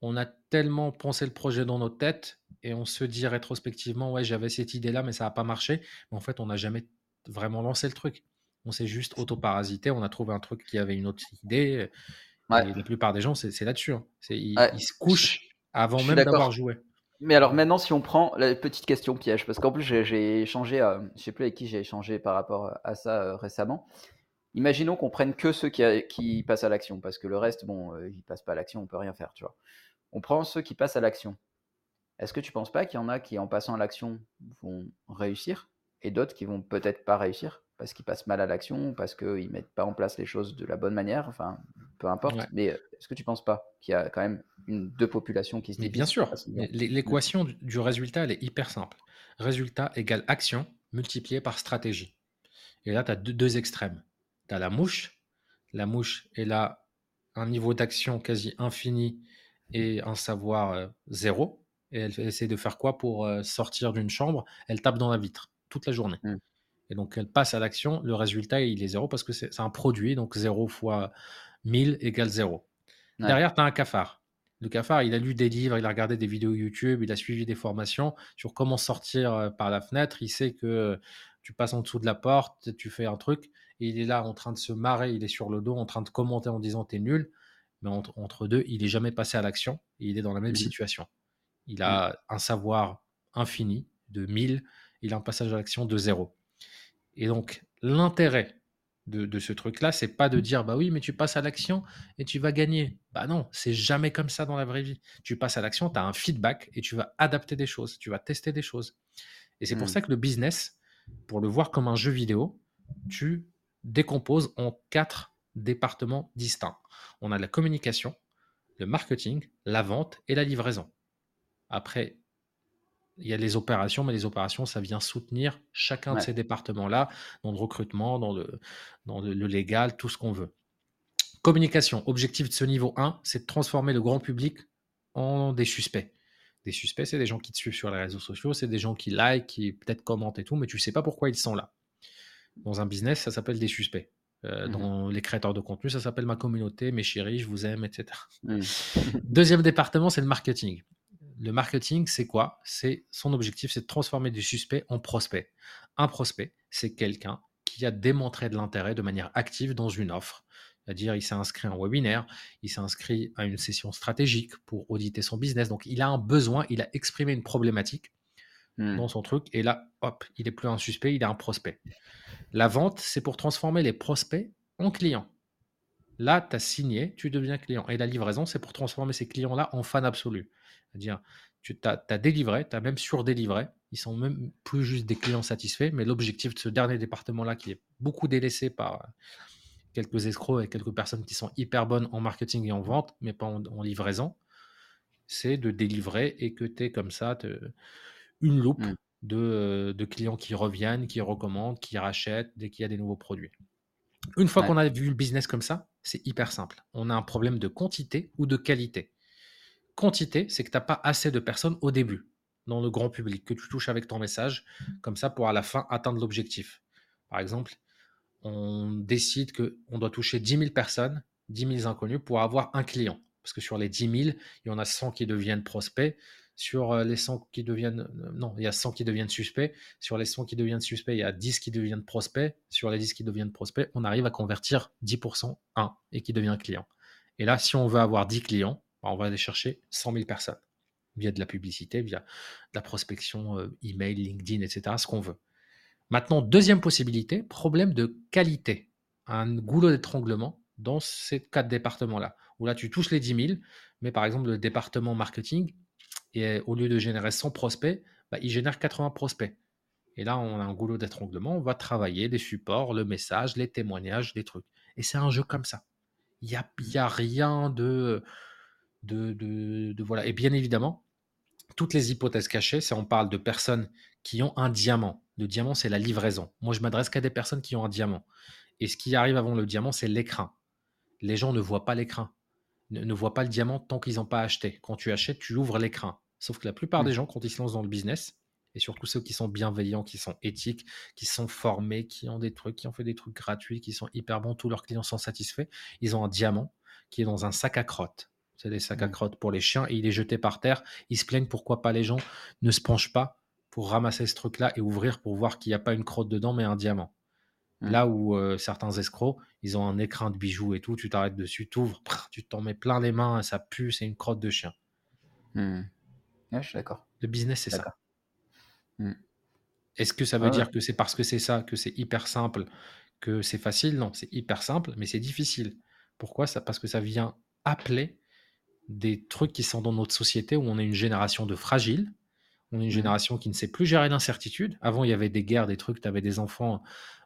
on a tellement pensé le projet dans notre tête et on se dit rétrospectivement, ouais, j'avais cette idée-là, mais ça n'a pas marché. Mais en fait, on n'a jamais vraiment lancé le truc. On s'est juste auto-parasité, on a trouvé un truc qui avait une autre idée. Et la plupart des gens, c'est là-dessus. Hein. Ils, ils, se couchent avant même d'avoir joué. Mais alors maintenant, si on prend la petite question piège, parce qu'en plus j'ai échangé, euh, je sais plus avec qui j'ai échangé par rapport à ça euh, récemment. Imaginons qu'on prenne que ceux qui, qui passent à l'action, parce que le reste, bon, euh, ils passent pas à l'action, on peut rien faire, tu vois. On prend ceux qui passent à l'action. Est-ce que tu penses pas qu'il y en a qui, en passant à l'action, vont réussir, et d'autres qui vont peut-être pas réussir? Parce qu'ils passent mal à l'action, parce qu'ils mettent pas en place les choses de la bonne manière, enfin, peu importe. Mais est-ce que tu penses pas qu'il y a quand même une, deux populations qui se Bien sûr, l'équation du résultat, elle est hyper simple. Résultat égale action multiplié par stratégie. Et là, tu as deux, extrêmes. Tu as la mouche. La mouche, elle a un niveau d'action quasi infini et un savoir euh, zéro. Et elle essaie de faire quoi pour euh, sortir d'une chambre? Elle tape dans la vitre toute la journée. Mmh. Et donc, elle passe à l'action. Le résultat, il est zéro parce que c'est un produit. Donc, 0 fois 1000 égale 0. Derrière, tu as un cafard. Le cafard, il a lu des livres, il a regardé des vidéos YouTube, il a suivi des formations sur comment sortir euh, par la fenêtre. Il sait que tu passes en dessous de la porte, tu fais un truc, et il est là en train de se marrer, il est sur le dos, en train de commenter en disant t'es nul. Mais entre, deux, il n'est jamais passé à l'action et il est dans la même mmh situation. Il a mmh. un savoir infini de 1000, il a un passage à l'action de 0. Et donc, l'intérêt de, ce truc-là, c'est pas de dire bah oui, mais tu passes à l'action et tu vas gagner. Bah non, c'est jamais comme ça dans la vraie vie. Tu passes à l'action, tu as un feedback et tu vas adapter des choses, tu vas tester des choses. Et c'est pour mmh. ça que le business, pour le voir comme un jeu vidéo, tu décomposes en quatre départements distincts. On a la communication, le marketing, la vente et la livraison. Après, il y a les opérations, mais les opérations, ça vient soutenir chacun de ces départements-là, dans le recrutement, dans le, dans le, légal, tout ce qu'on veut. Communication, objectif de ce niveau 1, c'est de transformer le grand public en des suspects. Des suspects, c'est des gens qui te suivent sur les réseaux sociaux, c'est des gens qui like, qui peut-être commentent et tout, mais tu ne sais pas pourquoi ils sont là. Dans un business, ça s'appelle des suspects. Euh, mmh dans les créateurs de contenu, ça s'appelle ma communauté, mes chéris, je vous aime, etc. Mmh. Deuxième département, c'est le marketing le marketing, c'est quoi? C'est son objectif, c'est de transformer du suspect en prospect. Un prospect, c'est quelqu'un qui a démontré de l'intérêt de manière active dans une offre. C'est-à-dire, il s'est inscrit à un webinaire, il s'est inscrit à une session stratégique pour auditer son business. Donc, il a un besoin, il a exprimé une problématique hmm. dans son truc. Et là, hop, il n'est plus un suspect, il est un prospect. La vente, c'est pour transformer les prospects en clients. Là, tu as signé, tu deviens client. Et la livraison, c'est pour transformer ces clients-là en fans absolus. C'est-à-dire, tu as, délivré, tu as même surdélivré. Ils sont même plus juste des clients satisfaits, mais l'objectif de ce dernier département-là, qui est beaucoup délaissé par quelques escrocs et quelques personnes qui sont hyper bonnes en marketing et en vente, mais pas en, livraison, c'est de délivrer et que tu es comme ça, une loupe mmh. de, de, clients qui reviennent, qui recommandent, qui rachètent dès qu'il y a des nouveaux produits. Une fois qu'on a vu le business comme ça, c'est hyper simple. On a un problème de quantité ou de qualité. Quantité, c'est que tu n'as pas assez de personnes au début dans le grand public, que tu touches avec ton message, comme ça pour à la fin atteindre l'objectif. Par exemple, on décide qu'on doit toucher 10 000 personnes, 10 000 inconnus pour avoir un client. Parce que sur les 10 000, il y en a 100 qui deviennent prospects. Sur euh, les 100 qui deviennent. Euh, non, il y a 100 qui deviennent suspects. Sur les 100 qui deviennent suspects, il y a 10 qui deviennent prospects. Sur les 10 qui deviennent prospects, on arrive à convertir 10% 1 et qui devient client. Et là, si on veut avoir 10 clients, on va aller chercher 100 000 personnes via de la publicité, via de la prospection, euh, email, LinkedIn, etc., ce qu'on veut. Maintenant, deuxième possibilité, problème de qualité. Un goulot d'étranglement dans ces quatre départements-là, où là, tu touches les 10 000, mais par exemple, le département marketing, et au lieu de générer 100 prospects, bah, il génère 80 prospects. Et là, on a un goulot d'étranglement, on va travailler des supports, le message, les témoignages, des trucs. Et c'est un jeu comme ça. Il n'y a, y a rien de de, voilà. Et bien évidemment, toutes les hypothèses cachées, c'est on parle de personnes qui ont un diamant. Le diamant, c'est la livraison. Moi, je m'adresse qu'à des personnes qui ont un diamant. Et ce qui arrive avant le diamant, c'est l'écran. Les gens ne voient pas l'écran, ne, voient pas le diamant tant qu'ils n'ont pas acheté. Quand tu achètes, tu ouvres l'écran. Sauf que la plupart mmh. des gens, quand ils se lancent dans le business, et surtout ceux qui sont bienveillants, qui sont éthiques, qui sont formés, qui ont des trucs, qui ont fait des trucs gratuits, qui sont hyper bons, tous leurs clients sont satisfaits, ils ont un diamant qui est dans un sac à crotte. C'est des sacs à mmh. crottes pour les chiens et il est jeté par terre. Ils se plaignent pourquoi pas les gens ne se penchent pas pour ramasser ce truc-là et ouvrir pour voir qu'il n'y a pas une crotte dedans mais un diamant. Mmh. Là où euh, certains escrocs, ils ont un écrin de bijoux et tout, tu t'arrêtes dessus, tu ouvres, tu t'en mets plein les mains, ça pue, c'est une crotte de chien. Mmh. Je suis d'accord. Le business, c'est ça. Est-ce que ça veut dire que c'est parce que c'est ça, que c'est hyper simple, que c'est facile? Non, c'est hyper simple, mais c'est difficile. Pourquoi? Ça Parce que ça vient appeler des trucs qui sont dans notre société où on est une génération de fragiles, on est une mmh. génération qui ne sait plus gérer l'incertitude. Avant, il y avait des guerres, des trucs, tu avais des enfants,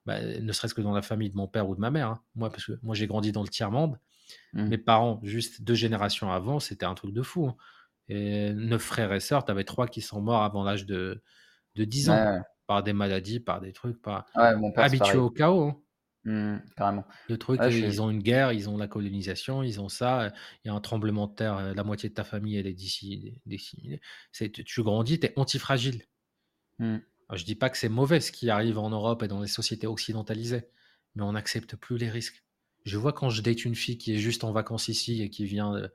bah, ne serait-ce que dans la famille de mon père ou de ma mère. Hein. Moi, parce que moi, j'ai grandi dans le tiers-monde. Mmh. Mes parents, juste deux générations avant, c'était un truc de fou. Hein. Et neuf frères et sœurs, tu avais trois qui sont morts avant l'âge de, de 10 ans, par des maladies, par des trucs, pas habitués au chaos. Hein. Mmh, carrément. Le truc, ils ont une guerre, ils ont la colonisation, ils ont ça, il y a un tremblement de terre, la moitié de ta famille, elle est. C'est, tu grandis, tu es antifragile. Mmh. je dis pas que c'est mauvais ce qui arrive en Europe et dans les sociétés occidentalisées, mais on n'accepte plus les risques. Je vois quand je date une fille qui est juste en vacances ici et qui vient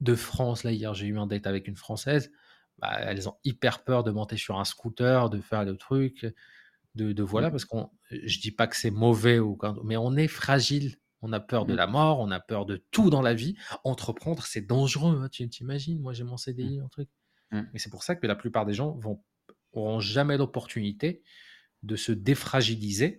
de, France, là hier j'ai eu un date avec une Française, bah, elles ont hyper peur de monter sur un scooter, de faire le truc de, voilà, mmh. parce qu'on, je dis pas que c'est mauvais, ou, mais on est fragile. On a peur de mmh. la mort, on a peur de tout dans la vie. Entreprendre, c'est dangereux. Hein, tu t'imagines? Moi, j'ai mon CDI, un truc. Mmh. Et c'est pour ça que la plupart des gens vont auront jamais l'opportunité de se défragiliser.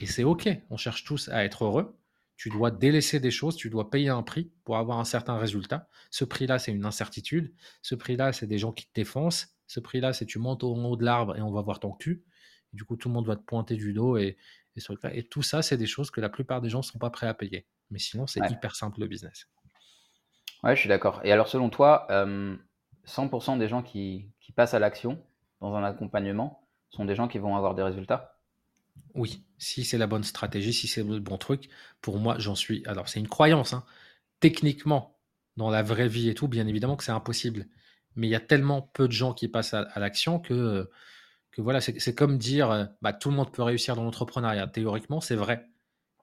Et c'est OK. On cherche tous à être heureux. Tu dois délaisser des choses, tu dois payer un prix pour avoir un certain résultat. Ce prix-là, c'est une incertitude. Ce prix-là, c'est des gens qui te défoncent. Ce prix-là, c'est tu montes au haut de l'arbre et on va voir ton cul. du coup, tout le monde va te pointer du dos. Et, et, et tout ça, c'est des choses que la plupart des gens ne sont pas prêts à payer. Mais sinon, c'est hyper simple le business. Ouais, je suis d'accord. Et alors, selon toi, 100% euh, des gens qui, qui passent à l'action dans un accompagnement sont des gens qui vont avoir des résultats? Oui, si c'est la bonne stratégie, si c'est le bon truc, pour moi, j'en suis. Alors, c'est une croyance. Hein. Techniquement, dans la vraie vie et tout, bien évidemment que c'est impossible. Mais il y a tellement peu de gens qui passent à, l'action que, que voilà, c'est comme dire bah, tout le monde peut réussir dans l'entrepreneuriat. Théoriquement, c'est vrai.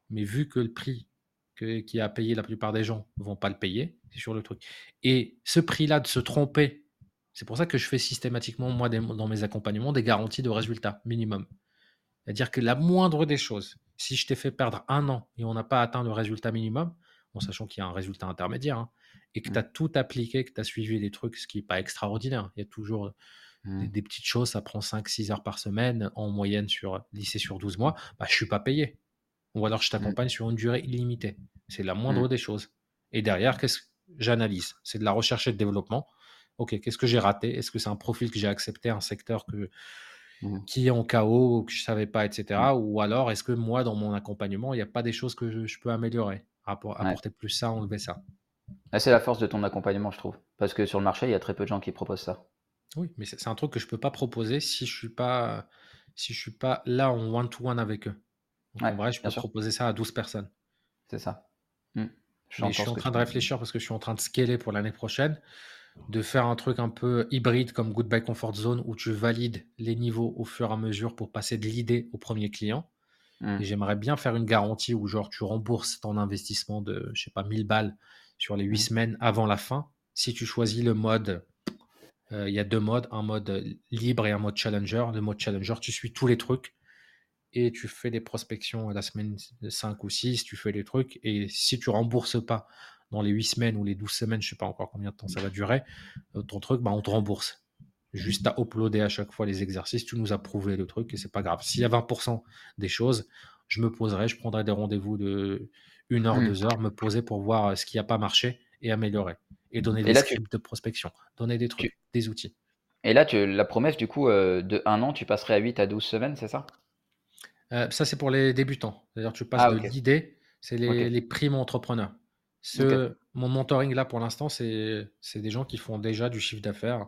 Mais vu que le prix que, qui a payé la plupart des gens ne vont pas le payer, c'est sur le truc. Et ce prix-là de se tromper, c'est pour ça que je fais systématiquement, moi, dans mes accompagnements, des garanties de résultats minimum. C'est-à-dire que la moindre des choses, si je t'ai fait perdre un an et on n'a pas atteint le résultat minimum, en sachant qu'il y a un résultat intermédiaire, hein, et que mmh. tu as tout appliqué, que tu as suivi des trucs, ce qui n'est pas extraordinaire. Il y a toujours mmh. des, petites choses, ça prend 5-6 heures par semaine en moyenne sur lycée sur 12 mois, bah, je ne suis pas payé. Ou alors je mmh. t'accompagne sur une durée illimitée. C'est la moindre des choses. Et derrière, qu'est-ce que j'analyse? C'est de la recherche et de développement. Ok, qu'est-ce que j'ai raté? Est-ce que c'est un profil que j'ai accepté, un secteur que, mmh. qui est en chaos, que je ne savais pas, etc. Mmh. Ou alors, est-ce que moi, dans mon accompagnement, il n'y a pas des choses que je, peux améliorer Apporter plus ça, enlever ça? c'est la force de ton accompagnement, je trouve. Parce que sur le marché, il y a très peu de gens qui proposent ça. Oui, mais c'est un truc que je ne peux pas proposer si je ne suis, pas, si je suis pas là en one-to-one avec eux. en vrai, je peux proposer ça à 12 personnes. C'est ça. Mmh. Je, suis en train de réfléchir parce que je suis en train de scaler pour l'année prochaine, de faire un truc un peu hybride comme Goodbye Comfort Zone où tu valides les niveaux au fur et à mesure pour passer de l'idée au premier client. Mmh. Et j'aimerais bien faire une garantie où genre tu rembourses ton investissement de, je sais pas, 1000 balles sur les 8 mmh. semaines avant la fin. Si tu choisis le mode, euh, il y a deux modes, un mode libre et un mode challenger. Le mode challenger, tu suis tous les trucs et tu fais des prospections à la semaine 5 ou 6, tu fais les trucs, et si tu rembourses pas dans les 8 semaines ou les 12 semaines, je sais pas encore combien de temps ça va durer, euh, ton truc, bah, on te rembourse. Juste à uploader à chaque fois les exercices, tu nous as prouvé le truc et c'est pas grave. S'il y a 20% des choses, je me poserai, je prendrai des rendez-vous de 1 heure, 2 mmh. heures, me poser pour voir euh, ce qui n'a pas marché et améliorer. Et donner des scripts de prospection, donner des trucs, des outils. Et là, tu, la promesse, du coup, euh, de 1 an, tu passerais à 8 à 12 semaines, c'est ça? Euh, ça, c'est pour les débutants. D'ailleurs, tu passes ah, de l'idée, c'est les, les primo-entrepreneurs. Ce, Mon mentoring là, pour l'instant, c'est des gens qui font déjà du chiffre d'affaires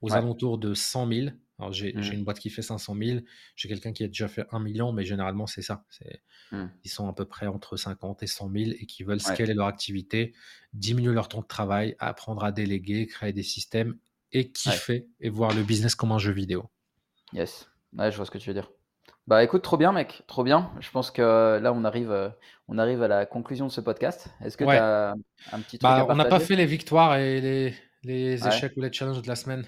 aux alentours de 100 000. Alors, j'ai mmh. une boîte qui fait 500 000, j'ai quelqu'un qui a déjà fait 1 million, mais généralement, c'est ça. Mmh. Ils sont à peu près entre 50 et 100 000 et qui veulent scaler leur activité, diminuer leur temps de travail, apprendre à déléguer, créer des systèmes et kiffer et voir le business comme un jeu vidéo. Yes, ouais, je vois ce que tu veux dire. Bah écoute, trop bien mec, trop bien. Je pense que euh, là on arrive, euh, on arrive à la conclusion de ce podcast. Est-ce que tu as un petit truc bah, On n'a pas fait les victoires et les, les échecs ou les challenges de la semaine.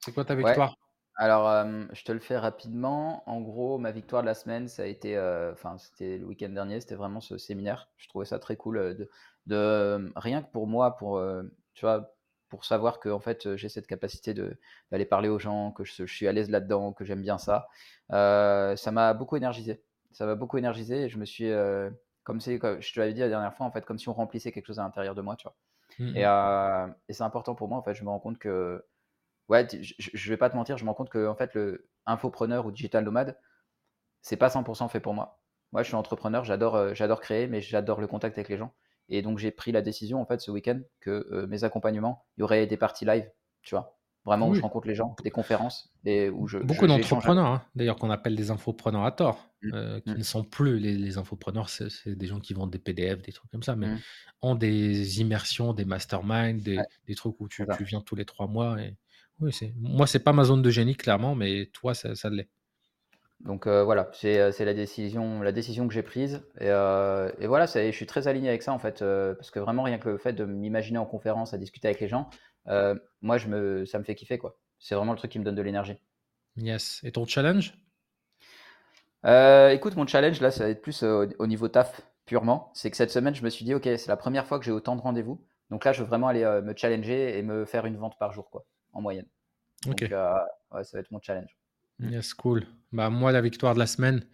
C'est quoi ta victoire? Alors je te le fais rapidement. En gros, ma victoire de la semaine, ça a été, euh, enfin c'était le week-end dernier, c'était vraiment ce séminaire. Je trouvais ça très cool de, de rien que pour moi, pour tu vois, pour savoir que en fait j'ai cette capacité d'aller parler aux gens, que je, suis à l'aise là-dedans, que j'aime bien ça. Euh, ça m'a beaucoup énergisé. Ça m'a beaucoup énergisé et je me suis, euh, comme, comme je te l'avais dit la dernière fois, en fait, comme si on remplissait quelque chose à l'intérieur de moi, tu vois. Mmh et, euh, et c'est important pour moi, en fait, je me rends compte que, ouais, je, je vais pas te mentir, je me rends compte que en fait le infopreneur ou digital nomade, c'est pas 100% fait pour moi. Moi, je suis entrepreneur, j'adore, j'adore créer, mais j'adore le contact avec les gens. Et donc, j'ai pris la décision, en fait, ce week-end, que euh, mes accompagnements, il y aurait des parties live, tu vois. Vraiment, où je rencontre les gens, des conférences. Et où je, Beaucoup d'entrepreneurs, hein, d'ailleurs, qu'on appelle des infopreneurs à tort, mmh. euh, qui mmh. ne sont plus les, infopreneurs, c'est des gens qui vendent des PDF, des trucs comme ça, mais mmh. ont des immersions, des masterminds, des, des trucs où tu, tu, viens tous les trois mois. Et... Oui, moi, c'est pas ma zone de génie, clairement, mais toi, ça, ça l'est. Donc euh, voilà, c'est la décision, la décision que j'ai prise. Et, euh, et voilà, je suis très aligné avec ça en fait, euh, parce que vraiment rien que le fait de m'imaginer en conférence à discuter avec les gens, moi je me, ça me fait kiffer quoi. C'est vraiment le truc qui me donne de l'énergie. Yes. Et ton challenge? Écoute, mon challenge là, ça va être plus au, niveau taf purement. C'est que cette semaine, je me suis dit, ok, c'est la première fois que j'ai autant de rendez-vous. Donc là, je veux vraiment aller me challenger et me faire une vente par jour quoi, en moyenne. Ok. Donc ouais, ça va être mon challenge. Yes, cool. Bah, moi, la victoire de la semaine,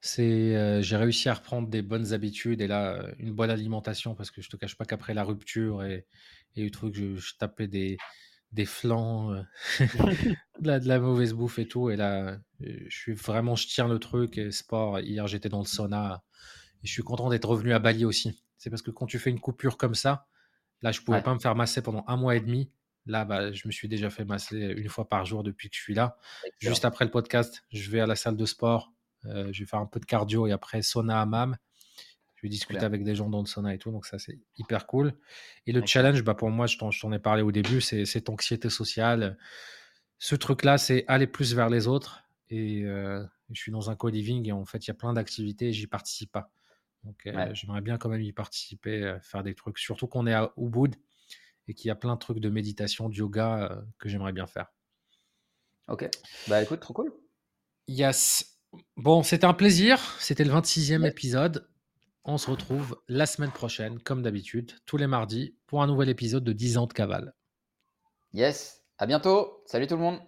c'est euh, j'ai réussi à reprendre des bonnes habitudes et là, euh, une bonne alimentation parce que je te cache pas qu'après la rupture et, et le truc, je, je tapais des, des flancs, euh, de, la, de la mauvaise bouffe et tout. Et là, je suis vraiment, je tiens le truc. Et sport, hier, j'étais dans le sauna. Et je suis content d'être revenu à Bali aussi. C'est parce que quand tu fais une coupure comme ça, là, je pouvais pas me faire masser pendant un mois et demi. Là, bah, je me suis déjà fait masser une fois par jour depuis que je suis là. Juste après le podcast, je vais à la salle de sport. Euh, je vais faire un peu de cardio et après sauna à MAM. Je vais discuter avec des gens dans le sauna et tout. Donc ça, c'est hyper cool. Et le challenge, bah, pour moi, je t'en ai parlé au début, c'est cette anxiété sociale. Ce truc-là, c'est aller plus vers les autres. Et euh, je suis dans un co-living et en fait, il y a plein d'activités et j'y participe pas. Donc euh, j'aimerais bien quand même y participer, faire des trucs. Surtout qu'on est à Ubud et qu'il y a plein de trucs de méditation, de yoga euh, que j'aimerais bien faire. Ok. Bah écoute, trop cool. Yes. Bon, c'était un plaisir. C'était le 26e épisode. On se retrouve la semaine prochaine, comme d'habitude, tous les mardis, pour un nouvel épisode de 10 ans de cavale. Yes. À bientôt. Salut tout le monde.